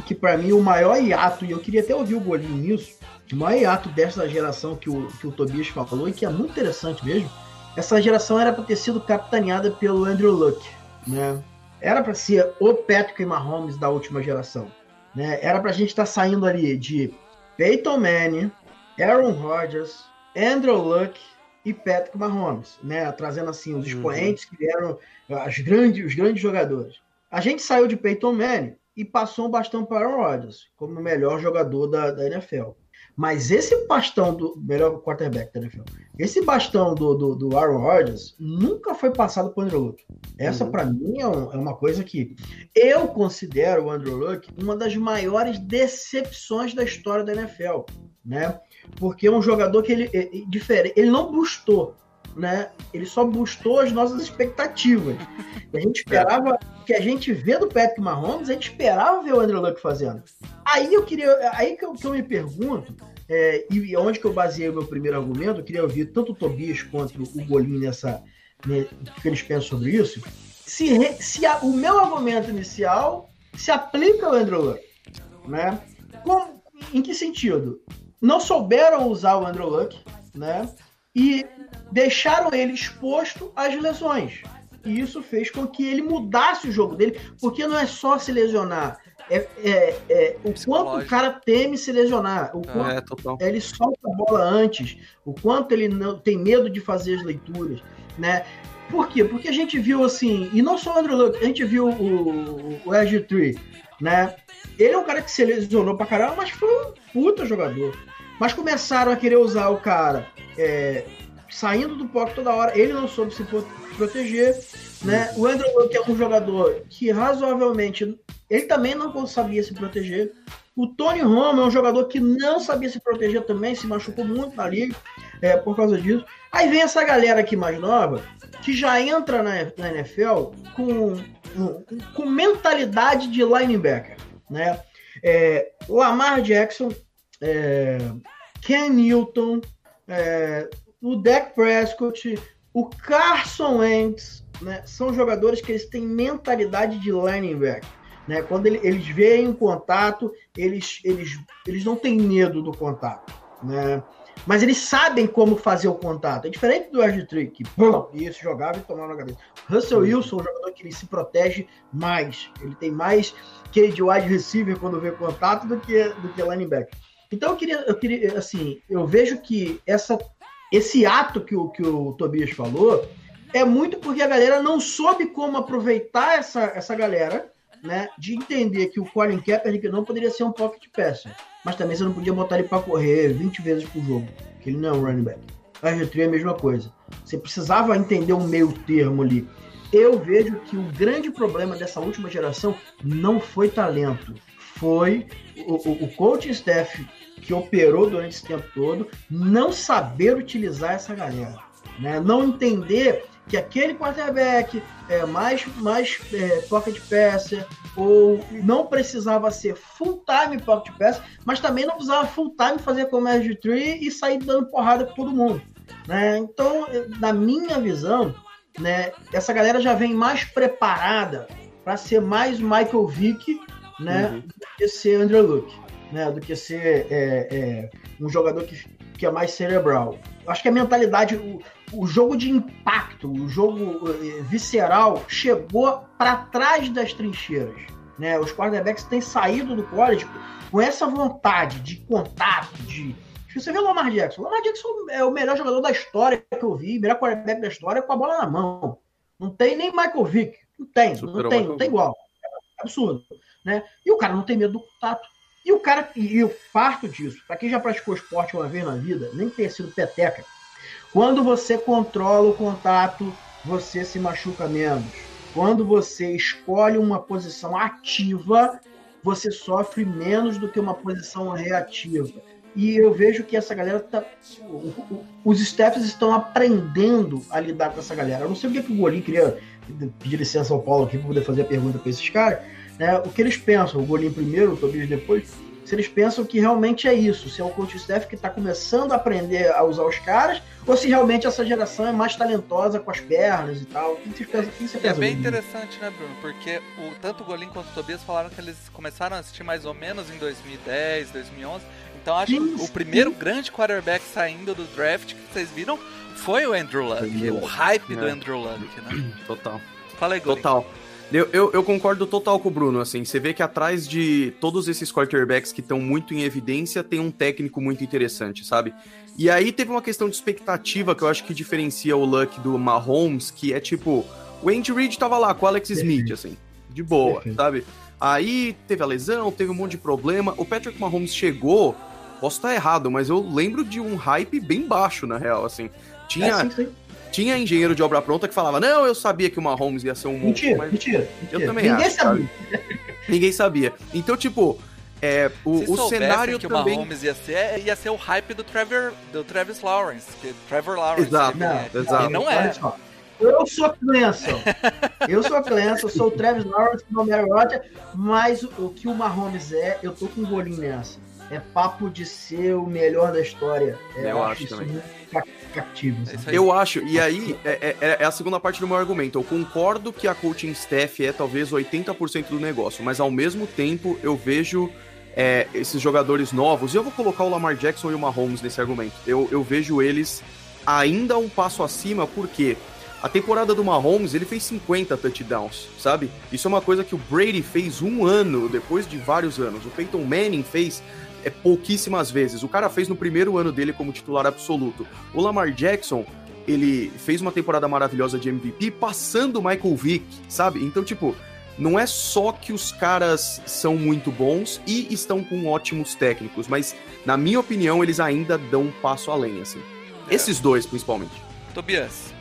Speaker 5: que para mim o maior hiato, e eu queria até ouvir o Golinho nisso, o maior hiato dessa geração que o, que o Tobias falou, e que é muito interessante mesmo, essa geração era para ter sido capitaneada pelo Andrew Luck, né? Era para ser o Patrick Mahomes da última geração, né? Era para a gente estar tá saindo ali de Peyton Manning, Aaron Rodgers, Andrew Luck e Patrick Mahomes, né? Trazendo assim os uhum. expoentes uhum. que eram as grandes, os grandes jogadores. A gente saiu de Peyton Manning e passou um bastão para Aaron Rodgers como o melhor jogador da, da NFL. Mas esse bastão do melhor quarterback da NFL, esse bastão do, do, do Aaron Rodgers nunca foi passado para o Andrew Luck. Essa, uhum. para mim, é, um, é, uma coisa que eu considero o Andrew Luck uma das maiores decepções da história da NFL, né? Porque é um jogador que ele é, é diferente, ele não bustou, né? Ele só bustou as nossas expectativas. A gente esperava que a gente vê do Patrick Mahomes, a gente esperava ver o Andrew Luck fazendo. Aí eu queria, aí que eu, que eu me pergunto, é, e onde que eu baseei o meu primeiro argumento, eu queria ouvir tanto o Tobias quanto o Golinho nessa, né, o que eles pensam sobre isso. Se, se a, o meu argumento inicial se aplica ao Andrew Luck, né? Com, em que sentido? Não souberam usar o Andrew Luck, né? E deixaram ele exposto às lesões. E isso fez com que ele mudasse o jogo dele, porque não é só se lesionar. É, é, é o quanto o cara teme se lesionar, o é, quanto ele solta a bola antes, o quanto ele não tem medo de fazer as leituras, né? Por quê? Porque a gente viu assim, e não só o Andrew Luck, a gente viu o, o Edge Tree, né? Ele é um cara que se lesionou pra caramba, mas foi um puta jogador. Mas começaram a querer usar o cara é, saindo do pocket toda hora, ele não soube se proteger, né? O Andrew Luck é um jogador que razoavelmente ele também não sabia se proteger. O Tony Romo é um jogador que não sabia se proteger também, se machucou muito na liga é, por causa disso. Aí vem essa galera aqui mais nova que já entra na, na NFL com, com mentalidade de linebacker, né? É, Lamar Jackson, é, Ken Newton, é, o Dak Prescott, o Carson Wentz, né, são jogadores que eles têm mentalidade de linebacker. Né? Quando ele, eles veem o contato, eles, eles, eles não têm medo do contato. Né? mas eles sabem como fazer o contato. É diferente do RG3, que pum, isso jogava e tomava na cabeça. Russell Wilson é um jogador que ele se protege mais. Ele tem mais que de wide receiver quando vê contato do que, do que linebacker. Então eu queria, eu queria, assim, eu vejo que essa, esse ato que o, que o Tobias falou é muito porque a galera não soube como aproveitar essa, essa galera, né? De entender que o Colin Kaepernick não poderia ser um pocket passer mas também você não podia botar ele para correr 20 vezes por jogo, que ele não é um running back. A RG3 é a mesma coisa. Você precisava entender um meio termo ali. Eu vejo que o grande problema dessa última geração não foi talento, foi o, o, o coaching staff que operou durante esse tempo todo não saber utilizar essa galera, né? Não entender que aquele quarterback é mais, mais é, pocket passer ou não precisava ser full time pocket passer, mas também não precisava full time fazer como RG3 e sair dando porrada com todo mundo. Né? Então, na minha visão, né, essa galera já vem mais preparada para ser mais Michael Vick né, uhum. do que ser Andrew Luck, né, do que ser é, é, um jogador que, que é mais cerebral. Acho que a mentalidade, o, o jogo de impacto, o jogo eh, visceral chegou para trás das trincheiras. Né? Os quarterbacks têm saído do college com essa vontade de contato, de. Você vê o Lamar Jackson. O Lamar Jackson é o melhor jogador da história que eu vi, o melhor quarterback da história com a bola na mão. Não tem nem Michael Vick. Não tem, Superou não tem, não tem igual. É absurdo. Né? E o cara não tem medo do contato. E o cara, e eu farto disso, para quem já praticou esporte uma vez na vida, nem ter sido peteca, quando você controla o contato, você se machuca menos. Quando você escolhe uma posição ativa, você sofre menos do que uma posição reativa. E eu vejo que essa galera tá. Os staffs estão aprendendo a lidar com essa galera. Eu não sei o que, que o Golim queria pedir licença ao Paulo aqui para poder fazer a pergunta para esses caras. Né? O que eles pensam, o Golim primeiro, o Tobias depois, se eles pensam que realmente é isso, se é o coach staff que está começando a aprender a usar os caras, ou se realmente essa geração é mais talentosa com as pernas e tal. O que você pensa? Que você
Speaker 3: pensa é bem interessante, né, Bruno? Porque o, tanto o Golin quanto o Tobias falaram que eles começaram a assistir mais ou menos em 2010, 2011. Então acho que o primeiro grande quarterback saindo do draft que vocês viram foi o Andrew Luck, o hype é. do Andrew Luck, né?
Speaker 6: Total.
Speaker 3: Golin.
Speaker 6: Total. Eu, eu, eu, concordo total com o Bruno, assim, você vê que atrás de todos esses quarterbacks que estão muito em evidência, tem um técnico muito interessante, sabe? E aí teve uma questão de expectativa que eu acho que diferencia o Luck do Mahomes, que é tipo, o Andy Reid tava lá com o Alex Smith, assim, de boa, sabe? Aí teve a lesão, teve um monte de problema, o Patrick Mahomes chegou, posso estar errado, mas eu lembro de um hype bem baixo, na real, assim. Tinha... É, sim, sim tinha engenheiro de obra pronta que falava: Não, eu sabia que o Mahomes ia ser um
Speaker 5: monstro. Mentira, mas mentira,
Speaker 6: mentira. Eu também Ninguém acho, sabia. Ninguém sabia. Então, tipo, é, o, Se o cenário
Speaker 3: que
Speaker 6: também...
Speaker 3: o Mahomes ia ser, ia ser o hype do Trevor, do Travis Lawrence, que Trevor Lawrence.
Speaker 6: Exato, não, é. exato.
Speaker 3: E não é.
Speaker 5: Eu sou Clemson. Eu sou Clemson, sou o Travis Lawrence, no Mary Roger, mas o, o, que o Mahomes é, eu tô com um golinho nessa. É papo de ser o melhor da história. É,
Speaker 6: eu, eu acho, acho também. Muito
Speaker 5: é
Speaker 6: eu acho, e aí é, é, é, a segunda parte do meu argumento. Eu concordo que a coaching staff é talvez 80% do negócio, mas ao mesmo tempo eu vejo é, esses jogadores novos, e eu vou colocar o Lamar Jackson e o Mahomes nesse argumento. Eu, eu vejo eles ainda um passo acima, porque a temporada do Mahomes ele fez 50 touchdowns, sabe? Isso é uma coisa que o Brady fez um ano depois de vários anos. O Peyton Manning fez é pouquíssimas vezes. O cara fez no primeiro ano dele como titular absoluto. O Lamar Jackson, ele fez uma temporada maravilhosa de MVP passando o Michael Vick, sabe? Então, tipo, não é só que os caras são muito bons e estão com ótimos técnicos, mas, na minha opinião, eles ainda dão um passo além, assim. É. Esses dois, principalmente.
Speaker 3: Tobias.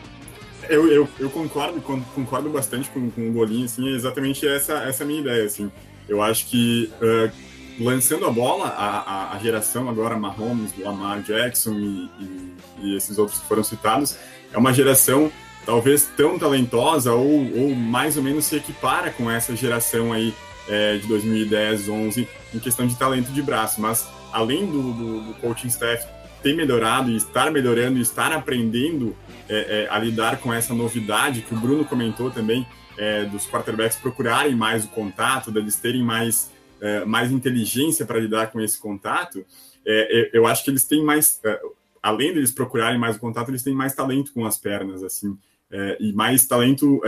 Speaker 4: Eu, eu, eu concordo, concordo bastante com, com o Golinho, assim, é exatamente essa, essa minha ideia, assim. Eu acho que uh, lançando a bola, a, a, a, geração agora, Mahomes, Lamar Jackson e, e, e, esses outros que foram citados, é uma geração talvez tão talentosa ou, ou mais ou menos se equipara com essa geração aí é, de 2010, 11 em questão de talento de braço, mas além do, do, do coaching staff ter melhorado e estar melhorando e estar aprendendo é, é, a lidar com essa novidade que o Bruno comentou também, é, dos quarterbacks procurarem mais o contato, deles terem mais é, mais inteligência para lidar com esse contato, é, é, eu acho que eles têm mais. É, além deles procurarem mais o contato, eles têm mais talento com as pernas, assim, é, e mais talento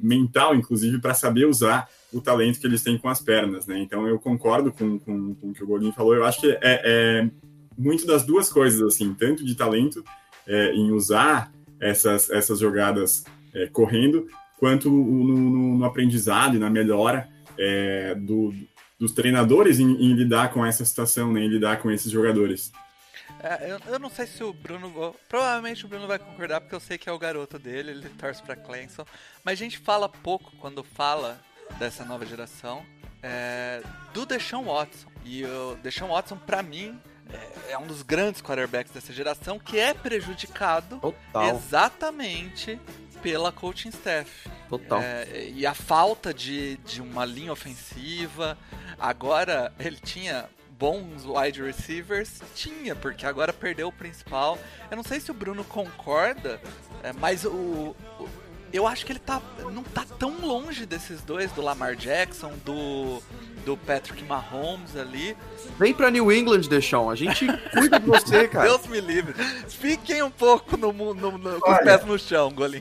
Speaker 4: mental, inclusive, para saber usar o talento que eles têm com as pernas, né? Então eu concordo com, com, com o que o Golinho falou. Eu acho que é, é muito das duas coisas, assim, tanto de talento é, em usar essas, essas jogadas é, correndo, quanto no, no, no, aprendizado e na melhora é, do, dos treinadores em, em, lidar com essa situação, né, em lidar com esses jogadores.
Speaker 3: É, eu, eu, não sei se o Bruno. Provavelmente o Bruno vai concordar, porque eu sei que é o garoto dele, ele torce pra Clemson. Mas a gente fala pouco quando fala dessa nova geração é, do Deshaun Watson. E o Deshaun Watson, pra mim, é, é um dos grandes quarterbacks dessa geração que é prejudicado Total. exatamente pela coaching staff.
Speaker 6: Total.
Speaker 3: É, e a falta de, de uma linha ofensiva. Agora ele tinha bons wide receivers? Tinha, porque agora perdeu o principal. Eu não sei se o Bruno concorda, é, mas o, o, eu acho que ele tá não tá tão longe desses dois, do Lamar Jackson, do do Patrick Mahomes ali.
Speaker 6: Vem pra New England, Deixão. A gente cuida de você, cara.
Speaker 3: Deus me livre. Fiquem um pouco no, no, no com os pés no chão, Golim.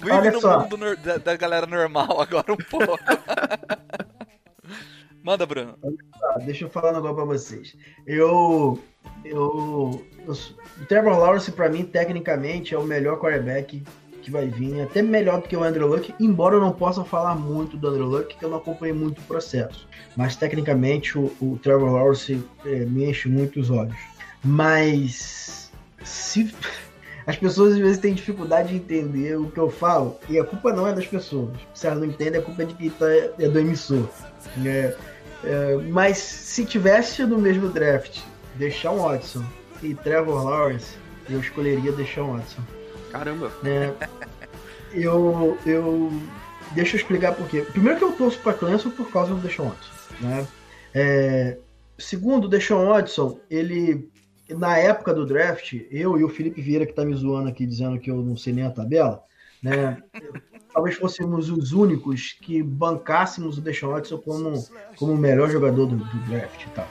Speaker 3: Vive no só. mundo da, da, galera normal agora um pouco. Manda, Bruno.
Speaker 5: Deixa eu falar um negócio pra vocês. Eu. Eu. eu o Trevor Lawrence, pra mim, tecnicamente, é o melhor quarterback que vai vir, até melhor do que o Andrew Luck, embora eu não possa falar muito do Andrew Luck, que eu não acompanhei muito o processo. Mas tecnicamente o, o Trevor Lawrence é, me enche muito os olhos. Mas se as pessoas às vezes têm dificuldade de entender o que eu falo, e a culpa não é das pessoas. Se elas não entendem, a culpa é de quem tá, é do emissor. É, é, mas se tivesse no mesmo draft Deshaun Watson e Trevor Lawrence, eu escolheria Deshaun Watson.
Speaker 6: Caramba!
Speaker 5: É, eu, eu. Deixa eu explicar por quê. Primeiro que eu torço para Clemson por causa do Deshaun Watson. Né? É, segundo, o Deshaun Watson, ele. Na época do draft, eu e o Felipe Vieira, que tá me zoando aqui, dizendo que eu não sei nem a tabela, né? Talvez fôssemos os únicos que bancássemos o Deshaun Watson como, como o melhor jogador do, do draft e tal.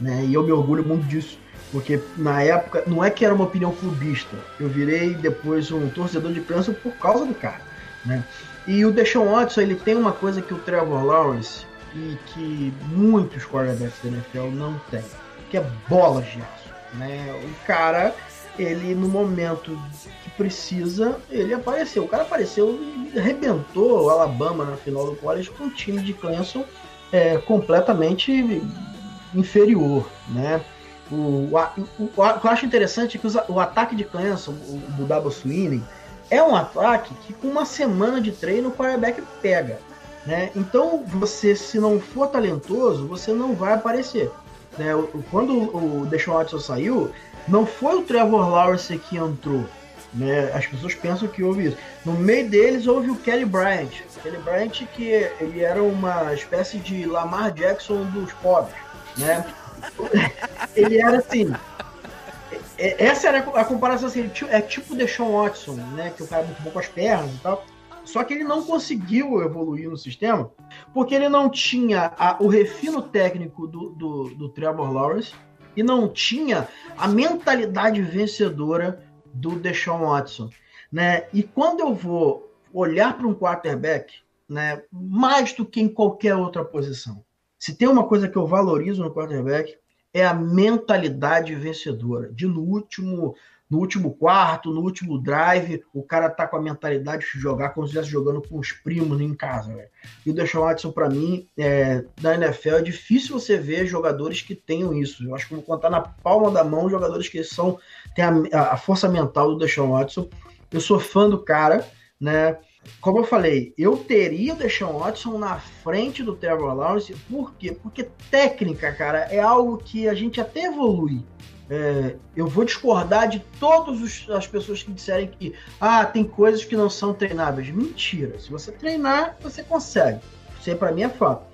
Speaker 5: Né? E eu me orgulho muito disso porque na época, não é que era uma opinião clubista. Eu virei depois um torcedor de Clemson por causa do cara. Né? E o Deshaun Watson, ele tem uma coisa que o Trevor Lawrence e que muitos quarterbacks da NFL não tem, que é bola de aço. Né? O cara, ele no momento que precisa, ele apareceu. O cara apareceu e arrebentou o Alabama na final do college com um time de Clemson é, completamente inferior, né? O, o, o, o, que eu acho interessante é que o ataque de Clemson, o, do Double Sweeney, é um ataque que com uma semana de treino o quarterback pega. Né? Então, você, se não for talentoso, você não vai aparecer. Né? Quando o Deshaun Watson saiu, não foi o Trevor Lawrence que entrou. Né? As pessoas pensam que houve isso. No meio deles houve o Kelly Bryant. Kelly Bryant que ele era uma espécie de Lamar Jackson dos pobres. Né? Ele era assim. É, essa era a comparação assim, é tipo o Deshaun Watson, né? Que o cara é muito bom com as pernas e tal. Só que ele não conseguiu evoluir no sistema porque ele não tinha a, o refino técnico do, do, do Trevor Lawrence e não tinha a mentalidade vencedora do Deshaun Watson. Né? E quando eu vou olhar para um quarterback, né, mais do que em qualquer outra posição, se tem uma coisa que eu valorizo no quarterback, é a mentalidade vencedora. De no último, no último quarto, no último drive, o cara tá com a mentalidade de jogar como se estivesse jogando com os primos em casa. Véio. E o Deshaun Watson, para mim, é, na NFL, é difícil você ver jogadores que tenham isso. Eu acho que vou contar na palma da mão jogadores que são têm a, a força mental do Deshaun Watson. Eu sou fã do cara, né? Como eu falei, eu teria o Deshaun Watson na frente do Trevor Lawrence, por quê? Porque técnica, cara, é algo que a gente até evolui. É, eu vou discordar de todas as pessoas que disserem que ah, tem coisas que não são treináveis. Mentira. Se você treinar, você consegue. Isso aí para mim é fato.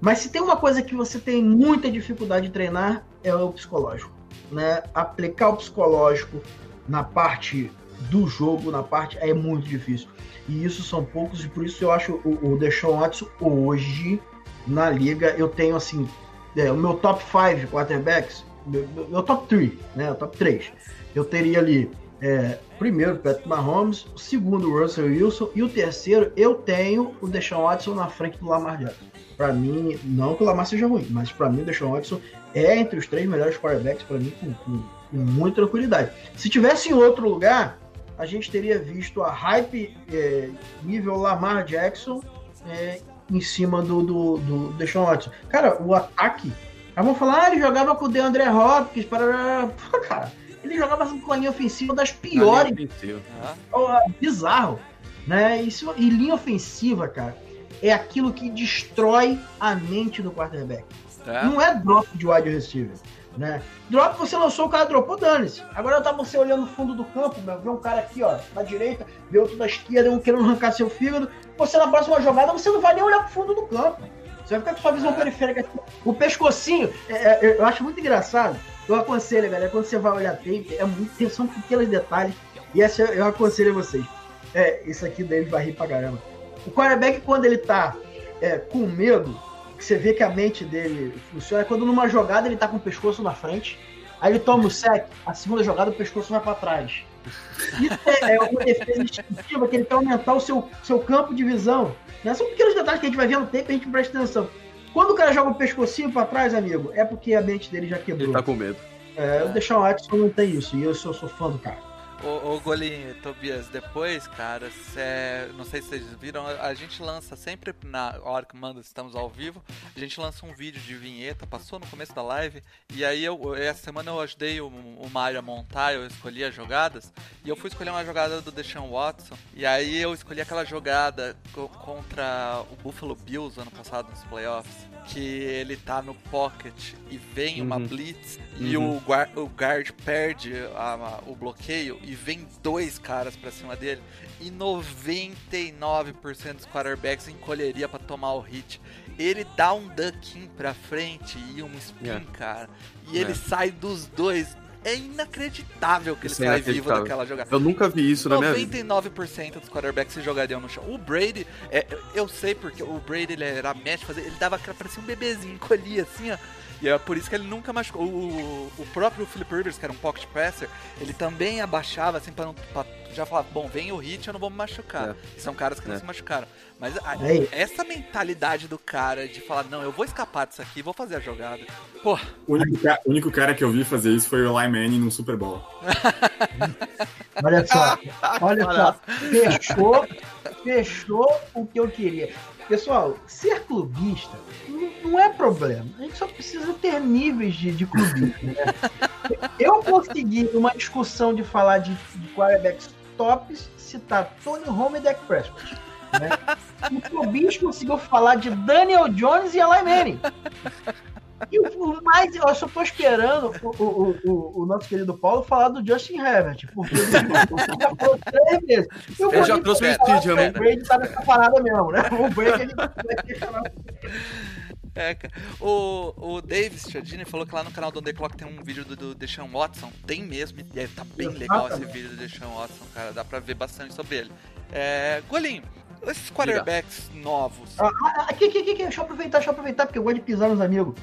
Speaker 5: Mas se tem uma coisa que você tem muita dificuldade de treinar, é o psicológico. Né? Aplicar o psicológico na parte do jogo, na parte é muito difícil. E isso são poucos, e por isso eu acho o, o Deshaun Watson hoje na liga. Eu tenho assim, é, o meu top 5 quarterbacks meu, meu top 3, né? O top 3. Eu teria ali é, primeiro Patrick Mahomes, o segundo Russell Wilson e o terceiro eu tenho o Deshaun Watson na frente do Lamar Jackson. Para mim, não que o Lamar seja ruim, mas para mim o Deshaun Watson é entre os três melhores quarterbacks para mim com, com, com, muita tranquilidade. Se tivesse em outro lugar, a gente teria visto a hype é, nível Lamar Jackson é, em cima do, do, do Deshaun Watson. Cara, o ataque. Aí vão falar, ah, ele jogava com o DeAndre Hopkins, para. Cara, ele jogava com a linha ofensiva das piores. Bizarro. Né? Isso, e linha ofensiva, cara, é aquilo que destrói a mente do quarterback. É. Não é drop de wide receiver. Né? Drop você lançou, o cara dropou, dane-se. Agora tá você olhando no fundo do campo, meu, vê um cara aqui, ó, na direita, vê outro da esquerda, um querendo arrancar seu fígado. Você na próxima jogada, você não vai nem olhar pro fundo do campo. Você vai ficar com sua visão é. periférica. O pescocinho, é, é, eu acho muito engraçado. Eu aconselho, galera, quando você vai olhar tape, é muito, são pequenos detalhes. E essa eu aconselho a vocês. É, isso aqui dele vai rir pra caramba. O quarterback, quando ele tá é, com medo, que você vê que a mente dele funciona, é quando numa jogada ele tá com o pescoço na frente, aí ele toma o sec, a segunda jogada o pescoço vai para trás. Isso é, é uma defesa instintiva que ele quer aumentar o seu, seu campo de visão. Né? São pequenos detalhes que a gente vai ver no tempo e a gente presta atenção. Quando o cara joga o pescocinho para trás, amigo, é porque a mente dele já quebrou.
Speaker 6: Ele tá com medo.
Speaker 5: É, o Deshaun Watson não tem isso, e eu sou, sou fã do cara.
Speaker 3: Ô, ô Golinho, Tobias, depois, cara, cê, não sei se vocês viram, a gente lança sempre na hora que manda, estamos ao vivo, a gente lança um vídeo de vinheta, passou no começo da live, e aí eu, essa semana eu ajudei o, o Mário a montar, eu escolhi as jogadas, e eu fui escolher uma jogada do Deshaun Watson, e aí eu escolhi aquela jogada contra o Buffalo Bills ano passado nos playoffs, que ele tá no pocket e vem uhum. uma blitz, uhum. e o, guard, o guard perde a, a, o bloqueio, e vem dois caras pra cima dele e 99% dos quarterbacks encolheria para tomar o hit. Ele dá um duck pra frente e um spin, yeah. cara. E yeah. ele sai dos dois. É inacreditável que ele isso é sai é vivo daquela jogada.
Speaker 6: Eu nunca vi isso na minha vida.
Speaker 3: 99% dos quarterbacks se jogariam no chão. O Brady, é, eu sei porque o Brady ele era mestre, ele dava aquela, parecia um bebezinho, encolhia assim, ó e é por isso que ele nunca machucou. O, o próprio Philip Rivers, que era um pocket passer, ele também abaixava assim pra, não, pra já falar, bom, vem o hit, eu não vou me machucar. É. São caras que é. não se machucaram. Mas a, essa mentalidade do cara de falar, não, eu vou escapar disso aqui, vou fazer a jogada. Pô.
Speaker 4: O único, o único cara que eu vi fazer isso foi o Eli Manning no Super Bowl.
Speaker 5: olha só, olha só. Fechou, fechou o que eu queria. Pessoal, ser clubista não é problema. A gente só precisa ter níveis de, de clubismo. Né? Eu consegui, numa discussão de falar de, de quarterbacks tops, citar Tony Romo e Dak Prescott. Né? O clubismo conseguiu falar de Daniel Jones e Eli Manning. E o mais, eu só tô esperando o, o, o, o, nosso querido Paulo falar do Justin Herbert, porque ele já falou três vezes.
Speaker 6: E o já trouxe o Stadium,
Speaker 5: né? O Brady tá nessa parada mesmo, né? O Brady ele vai
Speaker 3: ter É, cara. O, o Davis Chiodini falou que lá no canal do The Clock tem um vídeo do, do Deshaun Watson. Tem mesmo, e é, tá bem legal esse vídeo do Deshaun Watson, cara. Dá pra ver bastante sobre ele. É, Golinho, esses quarterbacks Diga. novos.
Speaker 5: Ah, ah, aqui, aqui, aqui, deixa eu aproveitar, deixa eu aproveitar, porque eu gosto de pisar nos amigos.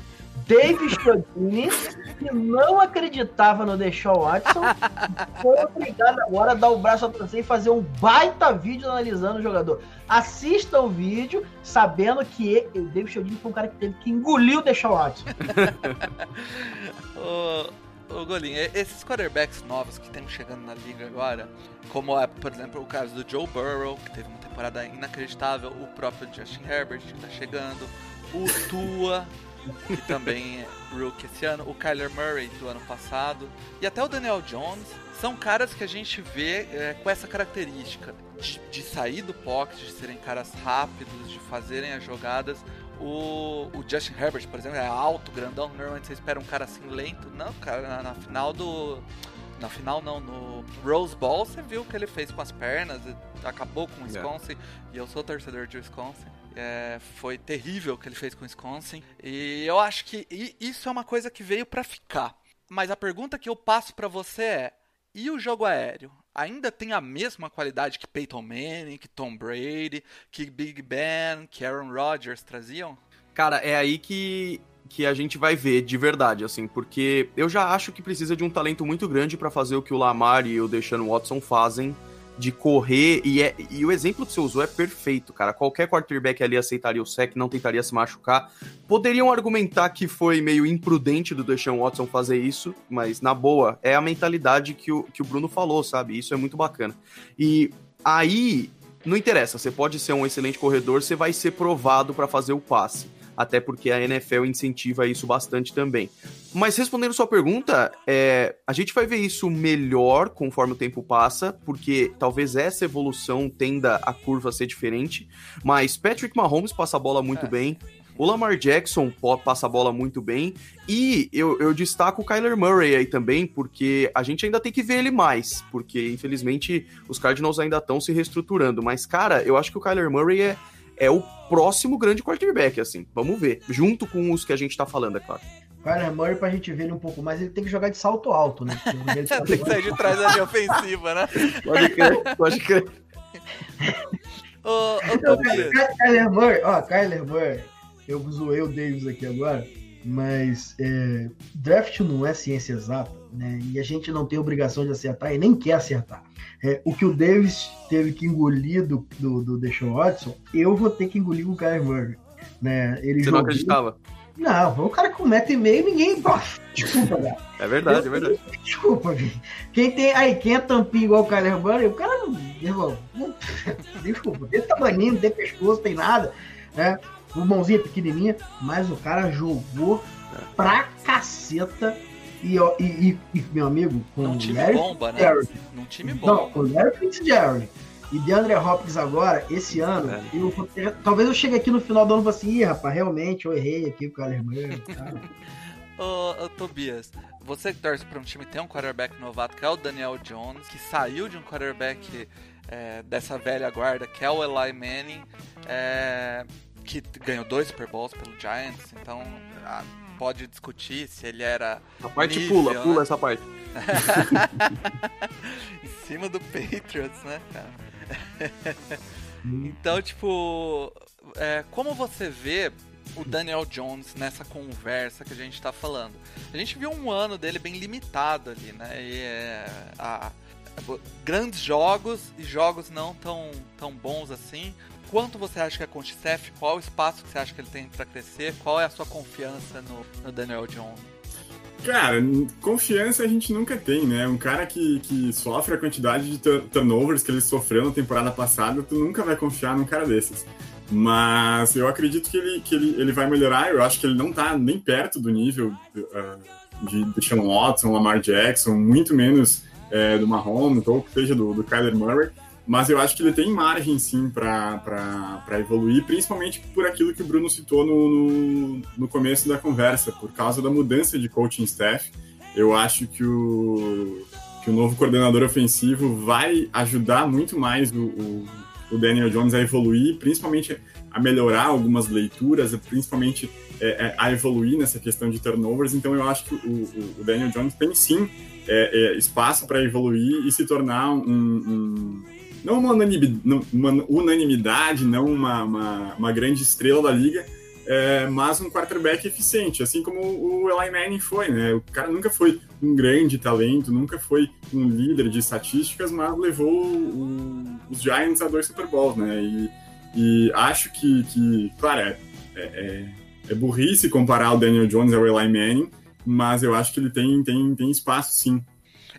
Speaker 5: David Chiodini, que não acreditava no Deshaun Watson, foi obrigado agora a dar o braço a torcer e fazer um baita vídeo analisando o jogador. Assista o vídeo sabendo que o David Chiodini foi um cara que teve que engolir o Deshaun Watson.
Speaker 3: ô, Golinho, esses quarterbacks novos que estão chegando na liga agora, como é, por exemplo, o caso do Joe Burrow, que teve uma temporada inacreditável, o próprio Justin Herbert, que está chegando, o Tua que também é rookie esse ano, o Kyler Murray do ano passado, e até o Daniel Jones, são caras que a gente vê é, com essa característica de, de, sair do pocket, de serem caras rápidos, de fazerem as jogadas. O, o, Justin Herbert, por exemplo, é alto, grandão, normalmente você espera um cara assim lento. Não, cara, na, na final do. Na final não, no Rose Bowl você viu o que ele fez com as pernas, acabou com o Wisconsin, yeah. e eu sou torcedor de Wisconsin. É, foi terrível o que ele fez com o Wisconsin. E eu acho que isso é uma coisa que veio para ficar. Mas a pergunta que eu passo para você é: e o jogo aéreo? Ainda tem a mesma qualidade que Peyton Manning, que Tom Brady, que Big Ben, que Aaron Rodgers traziam?
Speaker 6: Cara, é aí que que a gente vai ver de verdade, assim, porque eu já acho que precisa de um talento muito grande para fazer o que o Lamar e o Deshaun Watson fazem de correr, e, é, e o exemplo que você usou é perfeito, cara. Qualquer quarterback ali aceitaria o sec, não tentaria se machucar. Poderiam argumentar que foi meio imprudente do Deshaun Watson fazer isso, mas na boa, é a mentalidade que o, que o Bruno falou, sabe? Isso é muito bacana. E aí, não interessa, você pode ser um excelente corredor, você vai ser provado para fazer o passe até porque a NFL incentiva isso bastante também. Mas respondendo sua pergunta, é, a gente vai ver isso melhor conforme o tempo passa, porque talvez essa evolução tenda a curva a ser diferente. Mas Patrick Mahomes passa a bola muito é. bem. O Lamar Jackson passa a bola muito bem. E eu, eu, destaco o Kyler Murray aí também, porque a gente ainda tem que ver ele mais. Porque, infelizmente, os Cardinals ainda estão se reestruturando. Mas, cara, eu acho que o Kyler Murray é, é o próximo grande quarterback, assim. Vamos ver. Junto com os que a gente tá falando, é claro.
Speaker 5: Kyler Murray, pra gente ver ele um pouco mais, ele tem que jogar de salto alto, né?
Speaker 3: tem que sair de trás da linha ofensiva, né?
Speaker 6: Pode crer, pode crer.
Speaker 3: ô, ô Tobias.
Speaker 5: Kyler Murray, ó, Kyler Murray, eu zoei o Davis aqui agora, mas é, draft não é ciência exata, né? E a gente não tem obrigação de acertar e nem quer acertar. É, o que o Davis teve que engolir do, do, do Deshaun Watson, eu vou ter que engolir com o Kyler Murray. Né? Ele
Speaker 6: Você jogou... não acreditava?
Speaker 5: Não, o cara com metro e meio, ninguém. Desculpa, cara.
Speaker 6: É verdade, eu, é verdade.
Speaker 5: Desculpa, Quem tem. Aí, quem é tampinho igual o Kyler Murray, o cara não. Irmão, não, desculpa, tem tamanho, não tem pescoço, tem nada. Né? O mãozinha pequenininha, mas o cara jogou pra caceta e, e, e, meu amigo, com
Speaker 3: Num time Larry bomba, né? Num time bom. Não,
Speaker 5: com Larry Fitzgerald e DeAndre Hopkins agora, esse ano, é. eu ter, talvez eu chegue aqui no final do ano e fale assim, ih, rapaz, realmente eu errei aqui com o Murray,
Speaker 3: ô, ô, Tobias, você que torce para um time tem um quarterback novato, que é o Daniel Jones, que saiu de um quarterback é, dessa velha guarda, que é o Eli Manning, é, que ganhou dois Super Bowls pelo Giants, então a, pode discutir se ele era.
Speaker 6: A parte nível, pula, né? pula essa parte.
Speaker 3: em cima do Patriots, né, cara? então, tipo, é, como você vê o Daniel Jones nessa conversa que a gente tá falando? A gente viu um ano dele bem limitado ali, né? E, é, a, grandes jogos e jogos não tão, tão bons assim quanto você acha que é com o Steph? Qual o espaço que você acha que ele tem para crescer? Qual é a sua confiança no, no, Daniel Jones?
Speaker 4: Cara, confiança a gente nunca tem, né? Um cara que, que sofre a quantidade de turnovers que ele sofreu na temporada passada, tu nunca vai confiar num cara desses. Mas eu acredito que ele, que ele, ele vai melhorar. Eu acho que ele não tá nem perto do nível uh, de, de Sean Watson, Lamar Jackson, muito menos uh, do Mahomes, ou que seja do, do Kyler Murray mas eu acho que ele tem margem sim para evoluir, principalmente por aquilo que o Bruno citou no, no, no, começo da conversa, por causa da mudança de coaching staff. Eu acho que o, que o novo coordenador ofensivo vai ajudar muito mais o, o, o Daniel Jones a evoluir, principalmente a melhorar algumas leituras, principalmente é, é, a evoluir nessa questão de turnovers. Então eu acho que o, o Daniel Jones tem sim é, é espaço para evoluir e se tornar um, um não uma unanimidade, não uma, uma, uma, grande estrela da liga, é, mas um quarterback eficiente, assim como o Eli Manning foi, né? O cara nunca foi um grande talento, nunca foi um líder de estatísticas, mas levou o, os Giants a dois Super Bowls, né? E, e acho que, que claro, é, é, é, é burrice comparar o Daniel Jones ao Eli Manning, mas eu acho que ele tem, tem, tem espaço sim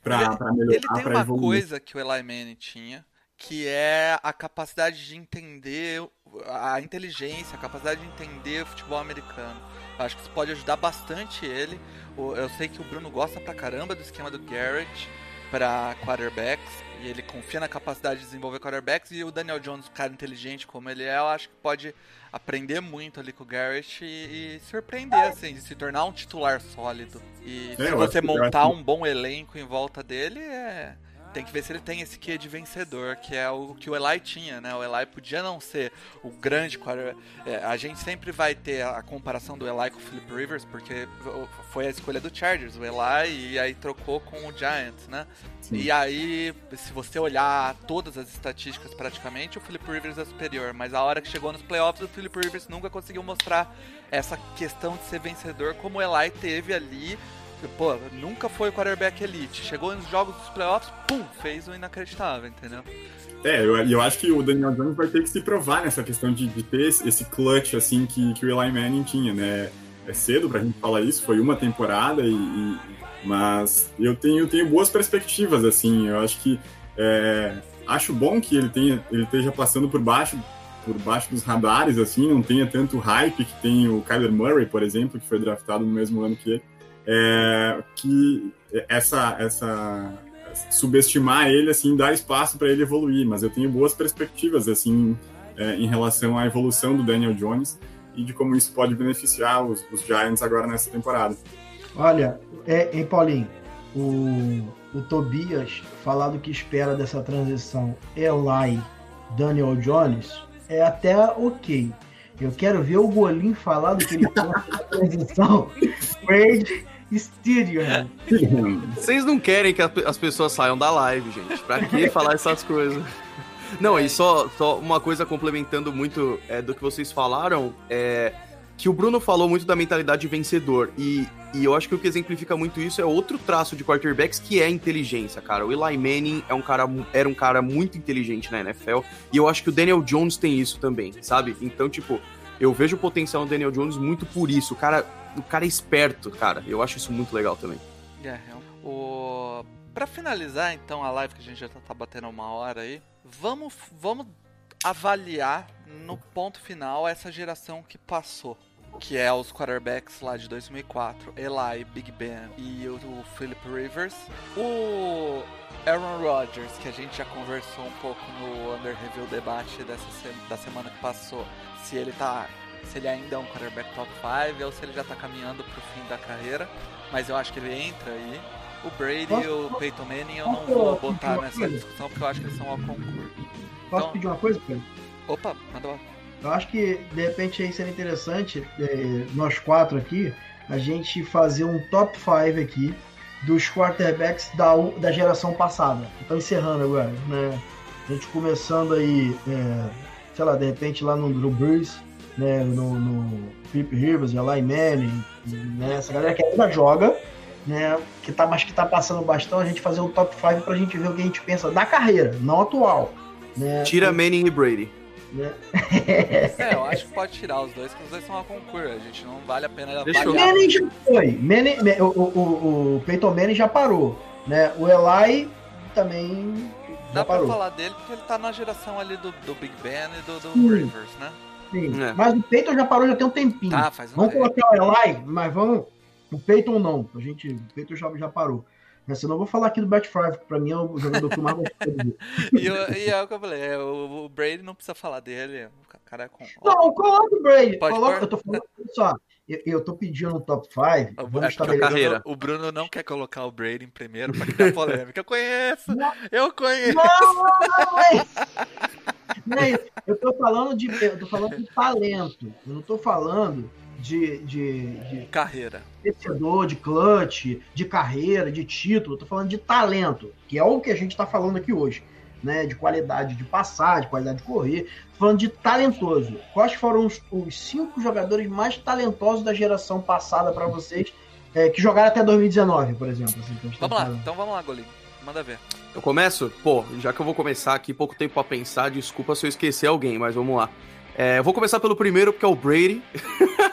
Speaker 4: para melhorar.
Speaker 3: Ele tem uma evoluir. coisa que o Eli Manning tinha, que é a capacidade de entender a inteligência, a capacidade de entender o futebol americano. Eu acho que isso pode ajudar bastante ele. Eu sei que o Bruno gosta pra caramba do esquema do Garrett para quarterbacks e ele confia na capacidade de desenvolver quarterbacks e o Daniel Jones, cara inteligente como ele é, eu acho que pode aprender muito ali com o Garrett e, e surpreender assim, de se tornar um titular sólido. E é, se você montar um bom elenco em volta dele, é tem que ver se ele tem esse quê de vencedor, que é o que o Eli tinha, né? O Eli podia não ser o grande. É, a gente sempre vai ter a comparação do Eli com o Philip Rivers, porque foi a escolha do Chargers, o Eli, e aí trocou com o Giants, né? Sim. E aí, se você olhar todas as estatísticas praticamente, o Philip Rivers é superior, mas a hora que chegou nos playoffs, o Philip Rivers nunca conseguiu mostrar essa questão de ser vencedor como o Eli teve ali pô, nunca foi quarterback elite. Chegou nos jogos dos playoffs, pum, fez o inacreditável, entendeu?
Speaker 4: É, eu, eu acho que o Daniel Jones vai ter que se provar nessa questão de, de ter esse clutch, assim, que, que o Eli Manning tinha, né? É cedo pra gente falar isso, foi uma temporada, e, e mas eu tenho, tenho boas perspectivas, assim, eu acho que é, acho bom que ele, tenha, ele esteja passando por baixo por baixo dos radares, assim, não tenha tanto hype que tem o Kyler Murray, por exemplo, que foi draftado no mesmo ano que ele é, que essa, essa subestimar ele assim dá espaço para ele evoluir, mas eu tenho boas perspectivas assim é, em relação à evolução do Daniel Jones e de como isso pode beneficiar os, os Giants agora nessa temporada.
Speaker 5: Olha, é, hein, Paulinho, o, o Tobias falar do que espera dessa transição Eli Daniel Jones é até ok. Eu quero ver o Golim falar do que ele pensa da transição Styrian.
Speaker 6: É. Vocês não querem que as pessoas saiam da live, gente. Pra que falar essas coisas? Não, e só, só uma coisa complementando muito é, do que vocês falaram, é que o Bruno falou muito da mentalidade vencedor. E, e eu acho que o que exemplifica muito isso é outro traço de quarterbacks que é inteligência, cara. O Eli Manning é um cara, era um cara muito inteligente na NFL. E eu acho que o Daniel Jones tem isso também, sabe? Então, tipo, eu vejo o potencial no Daniel Jones muito por isso. O cara o cara é esperto, cara. Eu acho isso muito legal também.
Speaker 3: É, é o... Pra finalizar, então, a live que a gente já tá batendo uma hora aí, vamos, vamos avaliar no ponto final essa geração que passou. Que é os quarterbacks lá de 2004, Eli, Big Ben e o, o Philip Rivers. O Aaron Rodgers, que a gente já conversou um pouco no Under Review debate dessa da semana que passou, se ele tá se ele ainda é um quarterback top 5 ou se ele já tá caminhando pro fim da carreira. Mas eu acho que ele entra aí. O Brady posso, e o Peyton Manning eu não vou botar nessa discussão porque eu acho que eles são ao concurso.
Speaker 5: Posso então, pedir uma coisa, Pedro?
Speaker 3: Opa, manda lá.
Speaker 5: Eu acho que de repente aí seria interessante, é, nós quatro aqui, a gente fazer um top 5 aqui dos quarterbacks da, da geração passada. Então encerrando agora, né? A gente começando aí, é, sei lá, de repente lá no Drew Brees, né, no, no Philip Rivers, Eli Manning, né, essa galera que ainda joga, né, que tá, mas que tá passando bastão, a gente fazer um top 5 pra gente ver o que a gente pensa da carreira, não atual. Né?
Speaker 6: Tira Manning e Brady.
Speaker 3: Né? é, eu acho que pode tirar os dois, porque os dois são uma concurso. A gente não vale a pena
Speaker 5: Deixa avaliar. Manning já foi. Manning, o, o, o Peyton Manning já parou. Né? O Eli também.
Speaker 3: Dá
Speaker 5: pra
Speaker 3: falar dele porque ele tá na geração ali do, do Big Ben e do, do Rivers, né?
Speaker 5: Sim. É. Mas o Peyton já parou já tem um tempinho. Tá, faz um vamos tempo. colocar o Eli, mas vamos. O Peyton não. A gente, o Peyton já, já parou. Eu vou falar aqui do Bat Five, que pra mim é o jogador que mais gosto
Speaker 3: e, e é o que eu falei, é, o, o Brady não precisa falar dele. O cara é com.
Speaker 5: Não, coloca o Brady. Coloca, eu tô falando só. Eu, eu tô pedindo um top 5.
Speaker 3: Vamos é estabelecer. O Bruno não quer colocar o Brady em primeiro pra criar polêmica. Eu conheço! Não. Eu conheço! Não, não, não,
Speaker 5: não é isso. Eu tô falando de, eu tô falando de talento. Eu não tô falando de, de, de
Speaker 3: carreira,
Speaker 5: vencedor, de clutch, de carreira, de título. Tô falando de talento, que é o que a gente tá falando aqui hoje. Né, de qualidade de passar, de qualidade de correr, tô falando de talentoso. Quais foram os, os cinco jogadores mais talentosos da geração passada para vocês é, que jogaram até 2019, por exemplo? Assim,
Speaker 3: vamos tá lá, então vamos lá, Golinho. Manda ver.
Speaker 6: Eu começo? Pô, já que eu vou começar aqui, pouco tempo pra pensar, desculpa se eu esquecer alguém, mas vamos lá. É, eu vou começar pelo primeiro, porque é o Brady.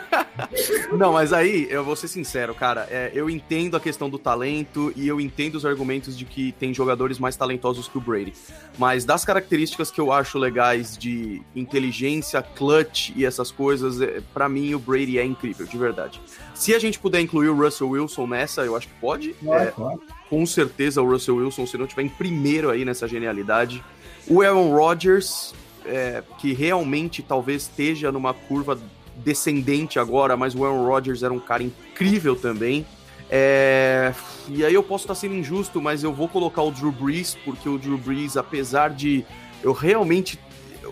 Speaker 6: Não, mas aí, eu vou ser sincero, cara. É, eu entendo a questão do talento e eu entendo os argumentos de que tem jogadores mais talentosos que o Brady. Mas das características que eu acho legais de inteligência, clutch e essas coisas, é, para mim o Brady é incrível, de verdade. Se a gente puder incluir o Russell Wilson nessa, eu acho que pode. É, com certeza o Russell Wilson, se não tiver em primeiro aí nessa genialidade. O Aaron Rodgers, é, que realmente talvez esteja numa curva descendente agora, mas o Aaron Rodgers era um cara incrível também. É... E aí eu posso estar sendo injusto, mas eu vou colocar o Drew Brees, porque o Drew Brees, apesar de eu realmente.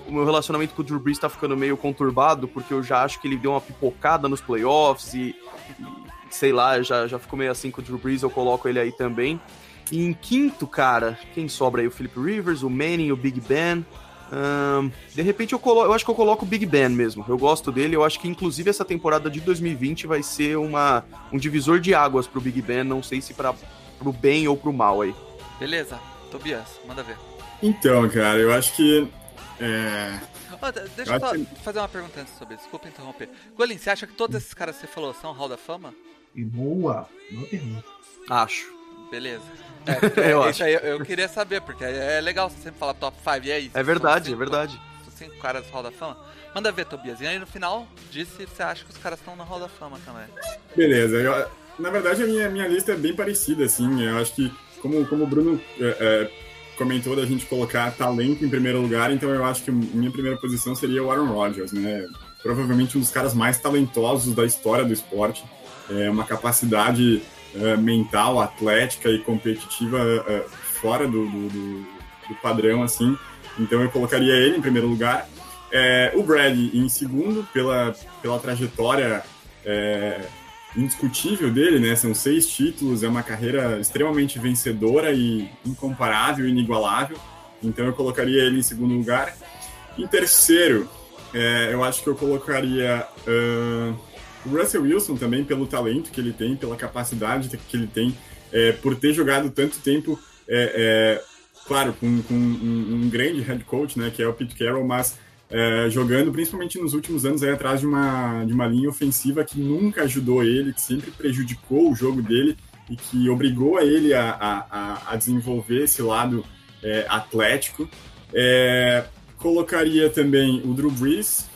Speaker 6: O meu relacionamento com o Drew Brees tá ficando meio conturbado, porque eu já acho que ele deu uma pipocada nos playoffs e, e sei lá, já, já ficou meio assim com o Drew Brees, eu coloco ele aí também. E em quinto, cara, quem sobra aí? O Philip Rivers, o Manning, o Big Ben. Um, de repente eu, colo eu acho que eu coloco o Big Ben mesmo. Eu gosto dele. Eu acho que inclusive essa temporada de 2020 vai ser uma, um divisor de águas pro Big Ben. Não sei se para pro bem ou pro mal aí.
Speaker 3: Beleza, Tobias, manda ver.
Speaker 4: Então, cara, eu acho que. É...
Speaker 3: Oh, deixa eu, eu só que... fazer uma pergunta antes sobre isso. Desculpa interromper. Golin, você acha que todos esses caras que você falou são Hall da Fama?
Speaker 5: Boa, boa pergunta.
Speaker 6: Acho.
Speaker 3: Beleza. É, eu acho. Aí eu queria saber, porque é legal você sempre falar top 5, e é isso.
Speaker 6: É verdade, cinco, é verdade.
Speaker 3: cinco caras do Hall da Fama. Manda ver, Tobias. E aí no final, diz se você acha que os caras estão na Hall da Fama também.
Speaker 4: Beleza. Eu, na verdade, a minha, minha lista é bem parecida, assim. Eu acho que, como, como o Bruno é, é, comentou, da gente colocar talento em primeiro lugar, então eu acho que minha primeira posição seria o Aaron Rodgers, né? Provavelmente um dos caras mais talentosos da história do esporte. É uma capacidade uh, mental, atlética e competitiva uh, fora do, do, do, padrão, assim. Então eu colocaria ele em primeiro lugar. É, o Brady em segundo, pela, pela trajetória é, indiscutível dele, né? São seis títulos, é uma carreira extremamente vencedora e incomparável, inigualável. Então eu colocaria ele em segundo lugar. Em terceiro, é, eu acho que eu colocaria uh, o Russell Wilson também, pelo talento que ele tem, pela capacidade que ele tem, é, por ter jogado tanto tempo, é, é claro, com, com um, um, grande head coach, né, que é o Pete Carroll, mas é, jogando principalmente nos últimos anos aí atrás de uma, de uma linha ofensiva que nunca ajudou ele, que sempre prejudicou o jogo dele e que obrigou a ele a, a, a desenvolver esse lado é, atlético. É, colocaria também o Drew Brees,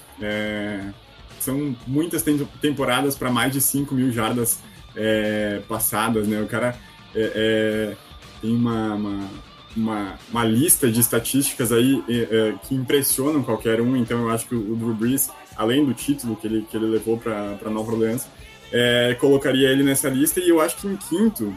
Speaker 4: são muitas temporadas para mais de 5 mil jardas é, passadas, né? O cara é, é, tem uma, uma, uma, uma, lista de estatísticas aí é, é, que impressionam qualquer um, então eu acho que o Drew Brees, além do título que ele, que ele levou para Nova Orleans, colocaria ele nessa lista, e eu acho que em quinto,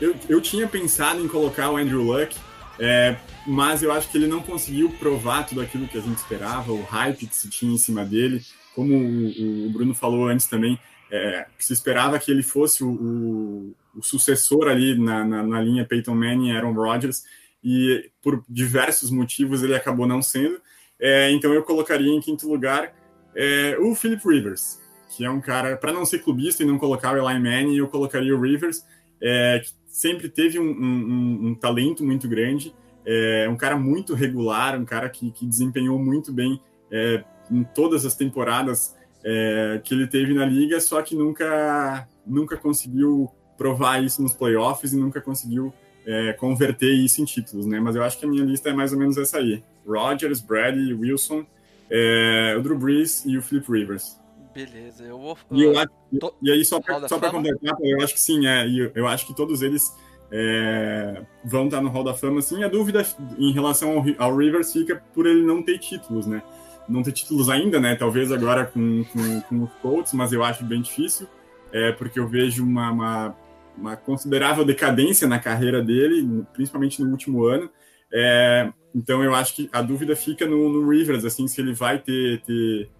Speaker 4: eu, eu tinha pensado em colocar o Andrew Luck, é, mas eu acho que ele não conseguiu provar tudo aquilo que a gente esperava, o hype que se tinha em cima dele. Como o, o Bruno falou antes também, é, se esperava que ele fosse o, o, o sucessor ali na, na, na, linha Peyton Manning e Aaron Rodgers, e por diversos motivos ele acabou não sendo. É, então eu colocaria em quinto lugar é, o Philip Rivers, que é um cara, para não ser clubista e não colocar o Eli Manning, eu colocaria o Rivers, é, que sempre teve um, um, um talento muito grande, é um cara muito regular, um cara que, que desempenhou muito bem é, em todas as temporadas é, que ele teve na liga, só que nunca, nunca conseguiu provar isso nos playoffs e nunca conseguiu é, converter isso em títulos, né? Mas eu acho que a minha lista é mais ou menos essa aí: Rodgers, Brady, Wilson, é, o Drew Brees e o Philip Rivers.
Speaker 3: Beleza, eu vou.
Speaker 4: E, eu acho, tô... e aí, só para completar, eu acho que sim, é, eu, eu acho que todos eles é, vão estar no Hall da Fama. Sim, a dúvida em relação ao, ao, Rivers fica por ele não ter títulos, né? Não ter títulos ainda, né? Talvez agora com, com, com os Colts, mas eu acho bem difícil, é, porque eu vejo uma, uma, uma, considerável decadência na carreira dele, principalmente no último ano. É, então eu acho que a dúvida fica no, no Rivers, assim, se ele vai ter, ter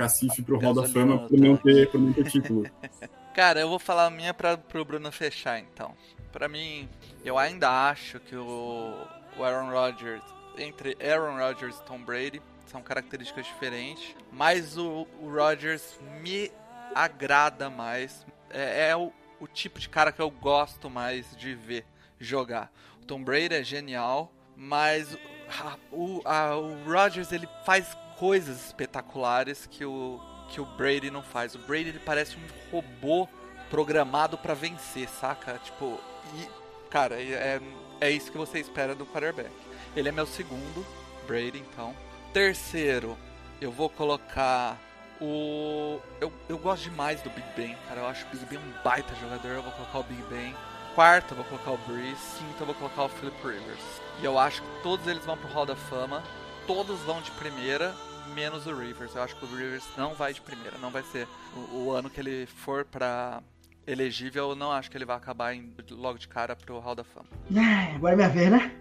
Speaker 4: cacife pro Hall da Fama por não ter, por não ter título.
Speaker 3: Cara, eu vou falar a minha para pro Bruno fechar, então. Para mim, eu ainda acho que o, o Aaron Rodgers, entre Aaron Rodgers e Tom Brady, são características diferentes, mas o, o Rodgers me agrada mais. É, é o, o tipo de cara que eu gosto mais de ver jogar. O Tom Brady é genial, mas a, o, a, o Rodgers ele faz coisas espetaculares que o, que o Brady não faz. O Brady ele parece um robô programado para vencer, saca? Tipo, e, cara, é, é isso que você espera do quarterback. Ele é meu segundo, Brady, então. Terceiro, eu vou colocar o. Eu, eu gosto demais do Big Ben, cara. Eu acho o Big Ben um baita jogador. Eu vou colocar o Big Ben. Quarto, eu vou colocar o Breeze. Quinto, eu vou colocar o Philip Rivers. E eu acho que todos eles vão pro Hall da Fama. Todos vão de primeira menos o Rivers. Eu acho que o Rivers não vai de primeira, não vai ser o, o ano que ele for para elegível, eu não acho que ele vai acabar em, logo de cara pro Hall da Fama.
Speaker 5: Ah, agora é minha vez, né?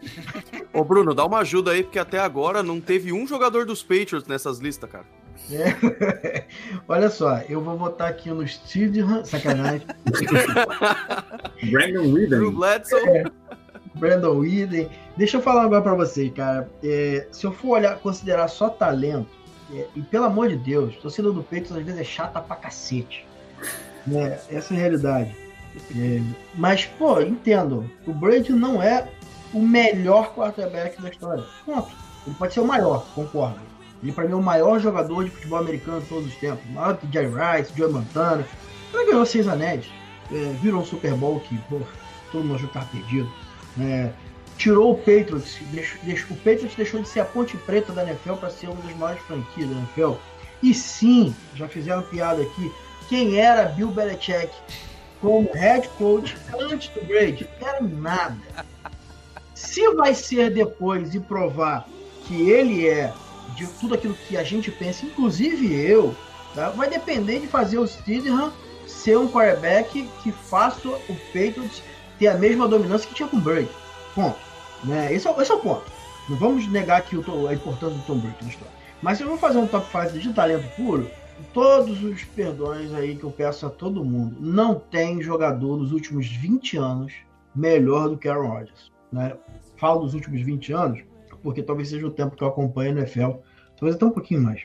Speaker 6: Ô, Bruno, dá uma ajuda aí, porque até agora não teve um jogador dos Patriots nessas listas, cara.
Speaker 5: É. Olha só, eu vou botar aqui no Steedham, sacanagem.
Speaker 4: Brandon
Speaker 6: Drew
Speaker 4: Whedon.
Speaker 6: Bledsoe.
Speaker 5: É. Brandon Whedon. Deixa eu falar agora pra vocês, cara. É, se eu for olhar, considerar só talento, é, e pelo amor de Deus, torcida do Peito às vezes é chata pra cacete. Né? Essa é a realidade. É, mas, pô, entendo. O Brady não é o melhor quarterback da história. Ponto. Ele pode ser o maior, concordo. Ele, pra mim, é o maior jogador de futebol americano de todos os tempos. Maior que Jerry Rice, Joe Montana. Ele ganhou seis anéis. É, virou um Super Bowl que, pô, todo mundo que tava perdido. É, tirou o Patriots. Deixou, deixou, o Patriots deixou de ser a ponte preta da NFL para ser uma das maiores franquias da NFL. E sim, já fizeram piada aqui. Quem era Bill Belichick como head coach antes do Brady? Era nada. Se vai ser depois e provar que ele é de tudo aquilo que a gente pensa, inclusive eu, tá? vai depender de fazer o Steedham ser um quarterback que faça o Patriots ter a mesma dominância que tinha com o Brady. Ponto. Né? Esse, é, esse é o ponto. Não vamos negar que o, a importância do Tom Brady na história. Mas se eu vou fazer um top 5 de talento puro, todos os perdões aí que eu peço a todo mundo, não tem jogador nos últimos 20 anos melhor do que Aaron Rodgers. Né? Falo dos últimos 20 anos, porque talvez seja o tempo que eu acompanho no NFL, talvez até um pouquinho mais,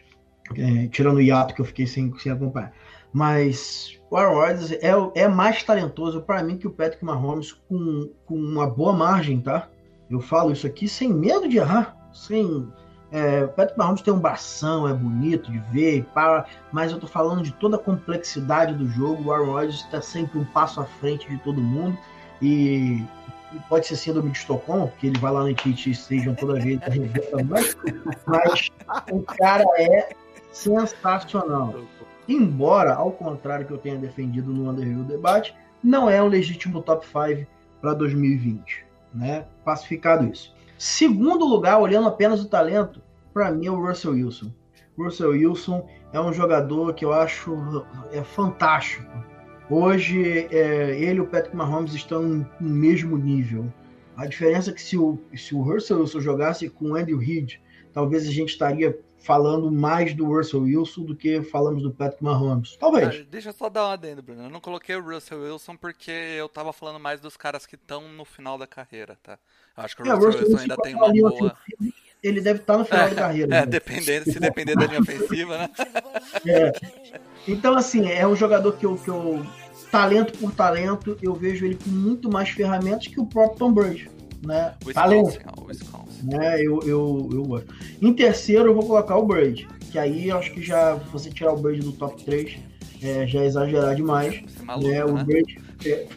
Speaker 5: é, tirando o hiato que eu fiquei sem, sem acompanhar. Mas o Aaron Rodgers é, é mais talentoso para mim que o Patrick Mahomes com, com uma boa margem, tá? Eu falo isso aqui sem medo de errar, sem é, o Patrick Mahomes tem um bração, é bonito de ver, para, mas eu tô falando de toda a complexidade do jogo. O Aaron Rodgers está sempre um passo à frente de todo mundo e pode ser síndrome de Estocolmo, porque ele vai lá no TT Stadium toda vez tá mas, mas o cara é sensacional. Embora, ao contrário que eu tenha defendido no Underhill Debate, não é um legítimo top 5 para 2020, né? Pacificado isso. Segundo lugar, olhando apenas o talento, para mim é o Russell Wilson. Russell Wilson é um jogador que eu acho é fantástico. Hoje, é, ele e o Patrick Mahomes estão no mesmo nível. A diferença é que se o, se o Russell Wilson jogasse com o Andy Reid, talvez a gente estaria falando mais do Russell Wilson do que falamos do Patrick Mahomes. Talvez.
Speaker 3: Ah, deixa eu só dar uma adendo, Bruno. Eu não coloquei o Russell Wilson porque eu tava falando mais dos caras que estão no final da carreira, tá? Eu acho que o
Speaker 5: É,
Speaker 3: Russell, Wilson
Speaker 5: Wilson
Speaker 3: ainda
Speaker 5: tá
Speaker 3: tem uma boa.
Speaker 5: Ele deve estar no final da carreira.
Speaker 3: É,
Speaker 5: né?
Speaker 3: dependendo, se depender da linha ofensiva, né?
Speaker 5: É. Então, assim, é um jogador que eu, que eu. Talento por talento, eu vejo ele com muito mais ferramentas que o próprio Tom Brady. Né?
Speaker 3: Wisconsin, Wisconsin.
Speaker 5: Né? Eu, eu, eu gosto. Em terceiro, eu vou colocar o Brady. Que aí eu acho que já você tirar o Brady do top 3 é, já é exagerar demais.
Speaker 3: É maluco,
Speaker 5: né? O
Speaker 3: né?
Speaker 5: Brady é,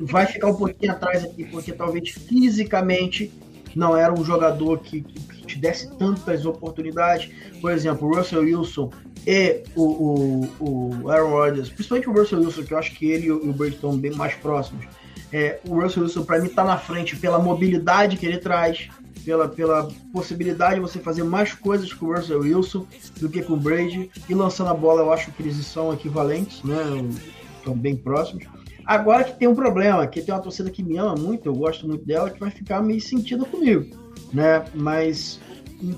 Speaker 5: vai ficar um pouquinho atrás aqui, porque talvez fisicamente não era um jogador que, que te desse tantas oportunidades. Por exemplo, o Russell Wilson e o, o, o Aaron Rodgers, principalmente o Russell Wilson, que eu acho que ele e o Brady estão bem mais próximos. É, o Russell Wilson, para mim, está na frente pela mobilidade que ele traz, pela, pela possibilidade de você fazer mais coisas com o Russell Wilson do que com o Brady. E lançando a bola, eu acho que eles são equivalentes, né? Estão bem próximos. Agora que tem um problema, que tem uma torcida que me ama muito, eu gosto muito dela, que vai ficar meio sentida comigo, né? Mas em,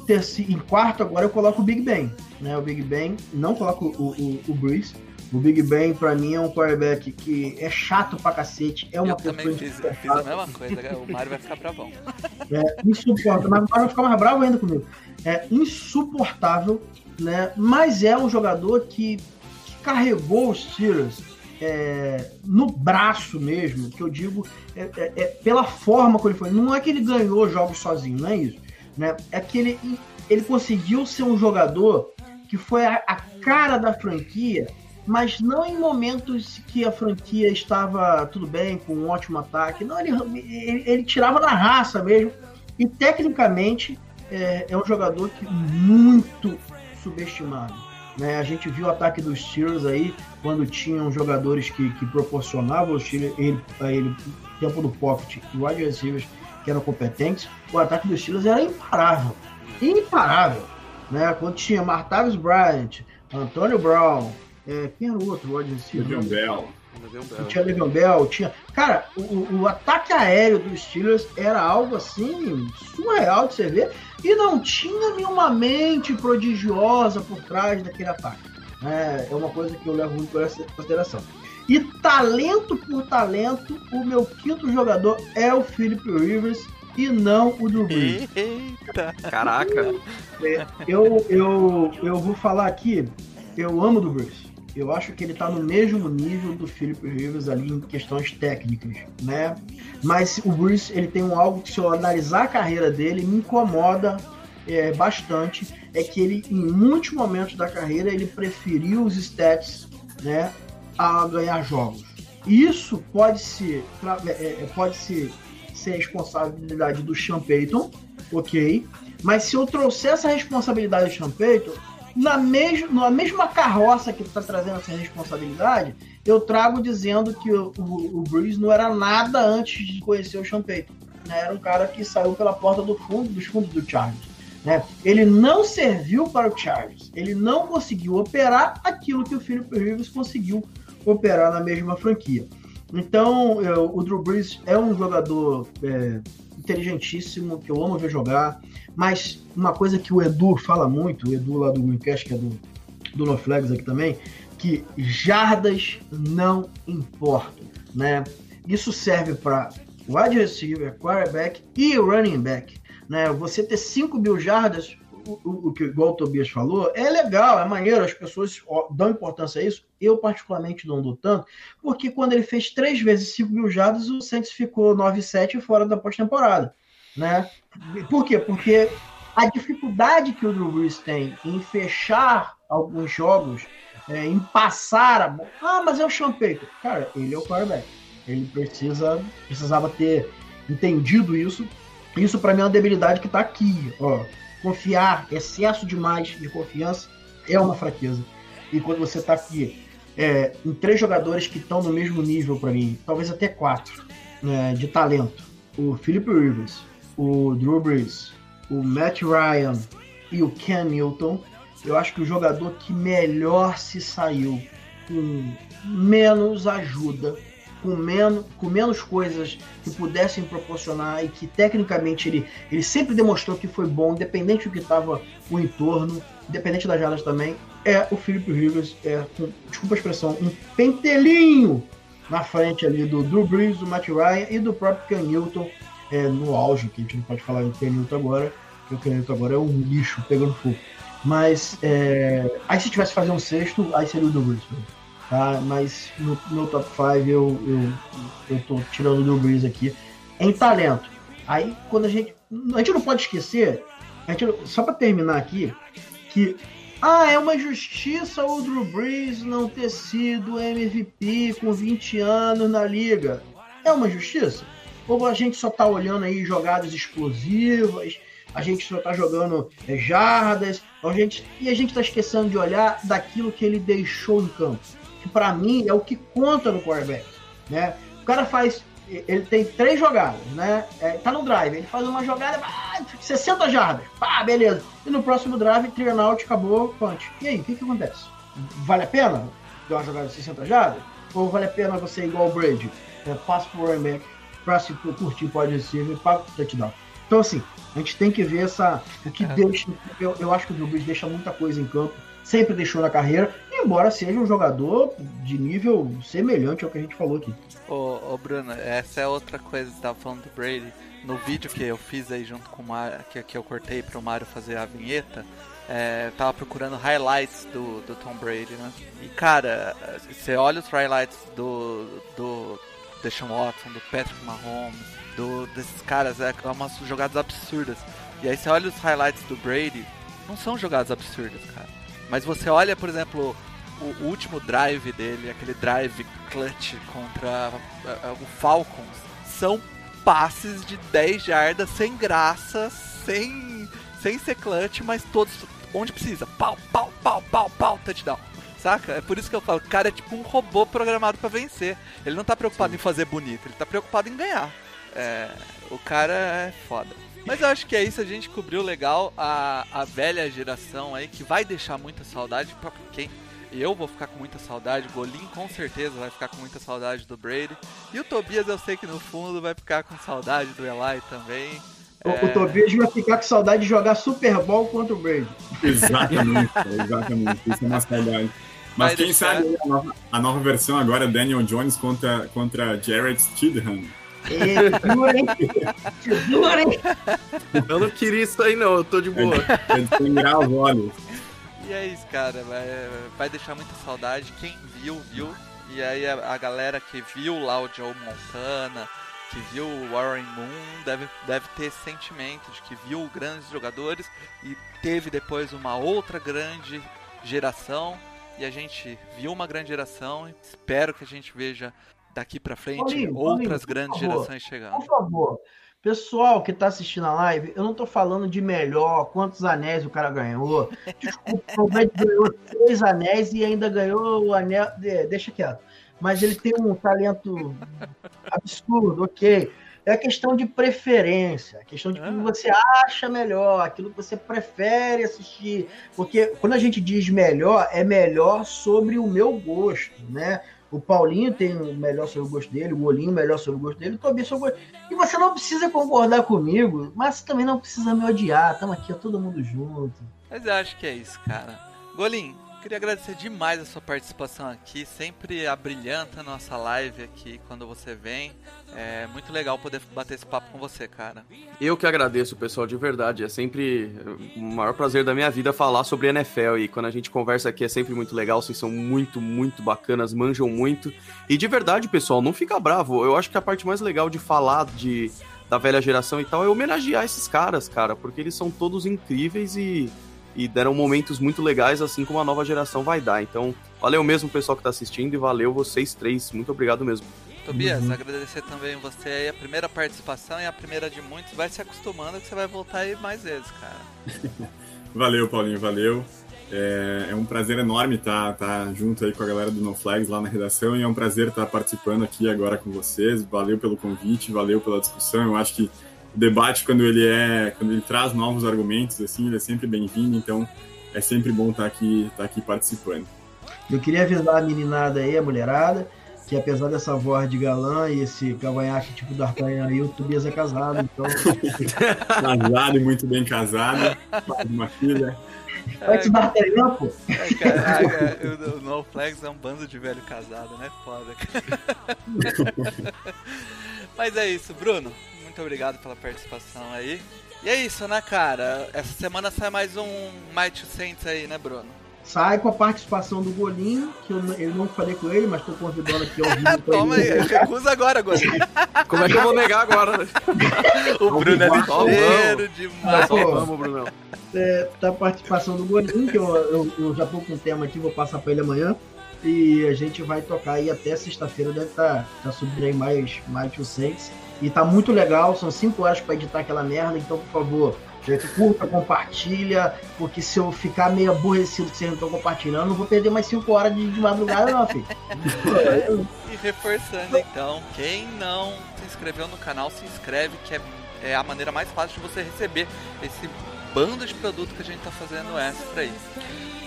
Speaker 5: em quarto agora eu coloco o Big Ben, né? O Big Ben, não coloco o, o, o Bruce. O Big Ben, pra mim, é um quarterback que é chato pra cacete, é uma
Speaker 3: Eu também fiz, fiz a mesma coisa, né? o Mário vai ficar bravão.
Speaker 5: é insuportável, mas vai ficar mais bravo ainda comigo. É insuportável, né? Mas é um jogador que, que carregou os Steelers é, no braço mesmo, que eu digo, é, é, é pela forma que ele foi. Não é que ele ganhou jogos sozinho, não é isso. Né? É que ele, ele conseguiu ser um jogador que foi a, a cara da franquia, mas não em momentos que a franquia estava tudo bem, com um ótimo ataque. Não, ele, ele, ele tirava na raça mesmo. E tecnicamente é, é um jogador que muito subestimado. Né? A gente viu o ataque dos Steelers aí, quando tinham jogadores que, que proporcionavam Steelers, ele, a ele tempo do pocket e wide receivers que eram competentes, o ataque dos Steelers era imparável. Imparável. Né? Quando tinha Martavis Bryant, Antônio Brown, É, quem era o outro wide receiver?
Speaker 4: Le'Veon Bell.
Speaker 5: Tinha Le'Veon Bell, tinha... Cara, o, o, ataque aéreo dos Steelers era algo assim, surreal de você ver, e não tinha nenhuma mente prodigiosa por trás daquele ataque. É, é uma coisa que eu levo muito em consideração. E talento por talento, o meu quinto jogador é o Philip Rivers e não o Drew Brees.
Speaker 3: Eita!
Speaker 6: Caraca!
Speaker 5: É, eu, eu, eu vou falar aqui, eu amo o Drew Brees. Eu acho que ele tá no mesmo nível do Philip Rivers ali em questões técnicas, né? Mas o Bruce, ele tem um algo que se eu analisar a carreira dele, me incomoda é, bastante, é que ele, em muitos momentos da carreira, ele preferiu os stats, né, a ganhar jogos. Isso pode ser, é, é, pode ser, ser responsabilidade do Sean Payton, ok? Mas se eu trouxer essa responsabilidade do Sean Payton, na, mes na mesma carroça que está trazendo essa responsabilidade, eu trago dizendo que o, o, o não era nada antes de conhecer o Payton. Né? Era um cara que saiu pela porta do fundo, dos fundos do Chargers. Né? Ele não serviu para o Chargers. Ele não conseguiu operar aquilo que o Philip Rivers conseguiu operar na mesma franquia. Então, eu, o Drew Brees é um jogador é, inteligentíssimo, que eu amo ver jogar, mas uma coisa que o Edu fala muito, o Edu lá do Greencast, que é do, do No Flags aqui também, que jardas não importam, né? Isso serve para wide receiver, quarterback e running back, né? Você ter 5 mil jardas o, o, que igual o Tobias falou, é legal, é maneiro, as pessoas dão importância a isso. Eu, particularmente, não dou tanto, porque quando ele fez três vezes 5 mil jardas, o Saints ficou 9-7 fora da pós-temporada. Né? Por quê? Porque a dificuldade que o Drew Brees tem em fechar alguns jogos, é, em passar a bola. Ah, mas é o Sean Payton. Cara, ele é o quarterback. Ele precisa, precisava ter entendido isso. Isso, para mim, é uma debilidade que está aqui. Ó confiar, excesso demais de confiança é uma fraqueza. E quando você está aqui é, em três jogadores que estão no mesmo nível para mim, talvez até quatro, né, de talento, o Philip Rivers, o Drew Brees, o Matt Ryan e o Ken Newton, eu acho que o jogador que melhor se saiu com menos ajuda com menos, com menos coisas que pudessem proporcionar e que tecnicamente ele, ele sempre demonstrou que foi bom, independente do que estava o entorno, independente das jadas também, é o Philip Rivers, é, com, desculpa a expressão, um pentelinho na frente ali do Drew Brees, do Matt Ryan e do próprio Ken Newton é, no auge, que a gente não pode falar do Ken Newton agora, porque o Ken Newton agora é um lixo pegando fogo. Mas é, aí se tivesse fazer um sexto, aí seria o Drew Brees. Tá? Mas no meu top 5 eu, eu, eu tô tirando o Drew Brees aqui em talento. Aí quando a gente. A gente não pode esquecer, a gente, só para terminar aqui, que ah, é uma injustiça o Drew Brees não ter sido MVP com 20 anos na liga. É uma injustiça? Ou a gente só tá olhando aí jogadas explosivas, a gente só tá jogando é, jardas, a gente, e a gente tá esquecendo de olhar daquilo que ele deixou em campo que para mim é o que conta no quarterback, né? O cara faz, ele tem três jogadas, né? É, tá no drive, ele faz uma jogada, ah, 60 jardas, pá, beleza. E no próximo drive, three out, acabou, punch. E aí, o que que acontece? Vale a pena dar uma jogada de 60 jardas? Ou vale a pena você, igual o Brady, é, passa pro running back, pra se curtir pode receiver, para touchdown? Então, assim, a gente tem que ver essa. O que é. deixa. Eu, eu acho que o Drew Brees deixa muita coisa em campo sempre deixou na carreira, embora seja um jogador de nível semelhante ao que a gente falou aqui.
Speaker 3: Ô, ô Bruno, essa é outra coisa que tava falando do Brady. No vídeo que eu fiz aí junto com o Mario, que, que eu cortei pro Mario fazer a vinheta, é, tava procurando highlights do, do Tom Brady, né? E cara, você olha os highlights do, do Deshaun Watson, do Patrick Mahomes, do, desses caras, é umas jogadas absurdas. E aí você olha os highlights do Brady, não são jogadas absurdas, cara. Mas você olha, por exemplo, o último drive dele, aquele drive clutch contra o Falcons, são passes de 10 jardas sem graça, sem, sem ser clutch, mas todos onde precisa. Pau, pau, pau, pau, pau, touchdown. Saca? É por isso que eu falo, o cara é tipo um robô programado para vencer. Ele não tá preocupado Sim. em fazer bonito, ele tá preocupado em ganhar. É, o cara é foda. Mas eu acho que é isso, a gente cobriu legal a, a velha geração aí, que vai deixar muita saudade pra quem. eu vou ficar com muita saudade, o Golim com certeza vai ficar com muita saudade do Brady. E o Tobias eu sei que no fundo vai ficar com saudade do Eli também.
Speaker 5: O, é... o Tobias vai ficar com saudade de jogar Super Bowl contra o Brady.
Speaker 4: Exatamente, exatamente. Isso é uma saudade. Mas vai quem deixar... sabe a nova, a nova, versão agora é Daniel Jones contra, contra Jared Stidham.
Speaker 6: Eu não queria isso aí não, eu tô de boa.
Speaker 4: É de os olhos.
Speaker 3: E é isso, cara. Vai, vai deixar muita saudade. Quem viu, viu. E aí a, a galera que viu lá o Joe Montana, que viu o Warren Moon, deve, deve ter sentimento de que viu grandes jogadores e teve depois uma outra grande geração. E a gente viu uma grande geração. Espero que a gente veja daqui para frente Paulinho, outras Paulinho, grandes favor, gerações chegando.
Speaker 5: Por favor, pessoal que tá assistindo a live, eu não tô falando de melhor, quantos anéis o cara ganhou. Desculpa, o ganhou três anéis e ainda ganhou o anel. Deixa quieto. Mas ele tem um talento absurdo, ok. É questão de preferência, a questão de que ah. você acha melhor, aquilo que você prefere assistir. Porque quando a gente diz melhor, é melhor sobre o meu gosto, né? O Paulinho tem o melhor sobre o gosto dele, o Olinho o melhor sobre o gosto dele, o Tobias sobre o gosto. E você não precisa concordar comigo, mas também não precisa me odiar. Estamos aqui, todo mundo junto.
Speaker 3: Mas eu acho que é isso, cara. Golim, queria agradecer demais a sua participação aqui. Sempre a nossa live aqui quando você vem. É muito legal poder bater esse papo com você, cara.
Speaker 6: Eu que agradeço, pessoal, de verdade. É sempre o maior prazer da minha vida falar sobre NFL. E quando a gente conversa aqui é sempre muito legal. Vocês são muito, muito bacanas, manjam muito. E de verdade, pessoal, não fica bravo. Eu acho que a parte mais legal de falar de da velha geração e tal é homenagear esses caras, cara, porque eles são todos incríveis e e deram momentos muito legais, assim como a nova geração vai dar. Então, valeu mesmo pessoal que tá assistindo e valeu vocês três. Muito obrigado mesmo.
Speaker 3: Tobias, uhum. agradecer também você aí, a primeira participação e a primeira de muitos. Vai se acostumando que você vai voltar aí mais vezes, cara.
Speaker 4: valeu, Paulinho, valeu. É, é, um prazer enorme estar tá, tá junto aí com a galera do No Flags lá na redação e é um prazer estar tá participando aqui agora com vocês. Valeu pelo convite, valeu pela discussão. Eu acho que o debate quando ele é quando ele traz novos argumentos assim ele é sempre bem-vindo então é sempre bom estar aqui estar aqui participando
Speaker 5: eu queria avisar a meninada aí a mulherada que apesar dessa voz de galã e esse cavanhaque tipo do Artanha aí o Tobias é casado então
Speaker 4: casado e muito bem casado uma filha
Speaker 5: Antes do Artanha, pô.
Speaker 3: É, caraca, o, o No Flags é um bando de velho casado, né? Foda. Mas é isso, Bruno muito obrigado pela participação aí. E é isso, né, cara? Essa semana sai mais um Might to Saints aí, né, Bruno?
Speaker 5: Sai com a participação do Golinho, que eu, eu não falei com ele, mas tô convidando aqui ao vivo
Speaker 3: Toma aí, recusa agora, Golinho.
Speaker 6: Como é que eu vou negar agora? Né?
Speaker 3: o Bruno é lixeiro demais.
Speaker 5: vamos, Bruno. É, tá a participação do Golinho, que eu, eu, eu já tô com um tema aqui, vou passar pra ele amanhã. E a gente vai tocar aí até sexta-feira, deve estar tá, tá subindo aí mais, mais to Saints. E tá muito legal, são 5 horas para editar aquela merda, então por favor, curta, compartilha, porque se eu ficar meio aborrecido que vocês não estão compartilhando, não vou perder mais 5 horas de, de madrugada, não, filho.
Speaker 3: e reforçando então, quem não se inscreveu no canal, se inscreve, que é, é a maneira mais fácil de você receber esse bando de produto que a gente tá fazendo extra aí.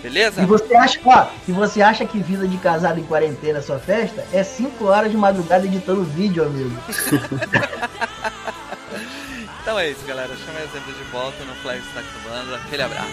Speaker 3: Beleza?
Speaker 5: E você acha, ó, e você acha que vida de casado em quarentena sua festa é 5 horas de madrugada editando vídeo, amigo.
Speaker 3: então é isso, galera. Chama as de volta no Flag Stack Banda. Aquele abraço.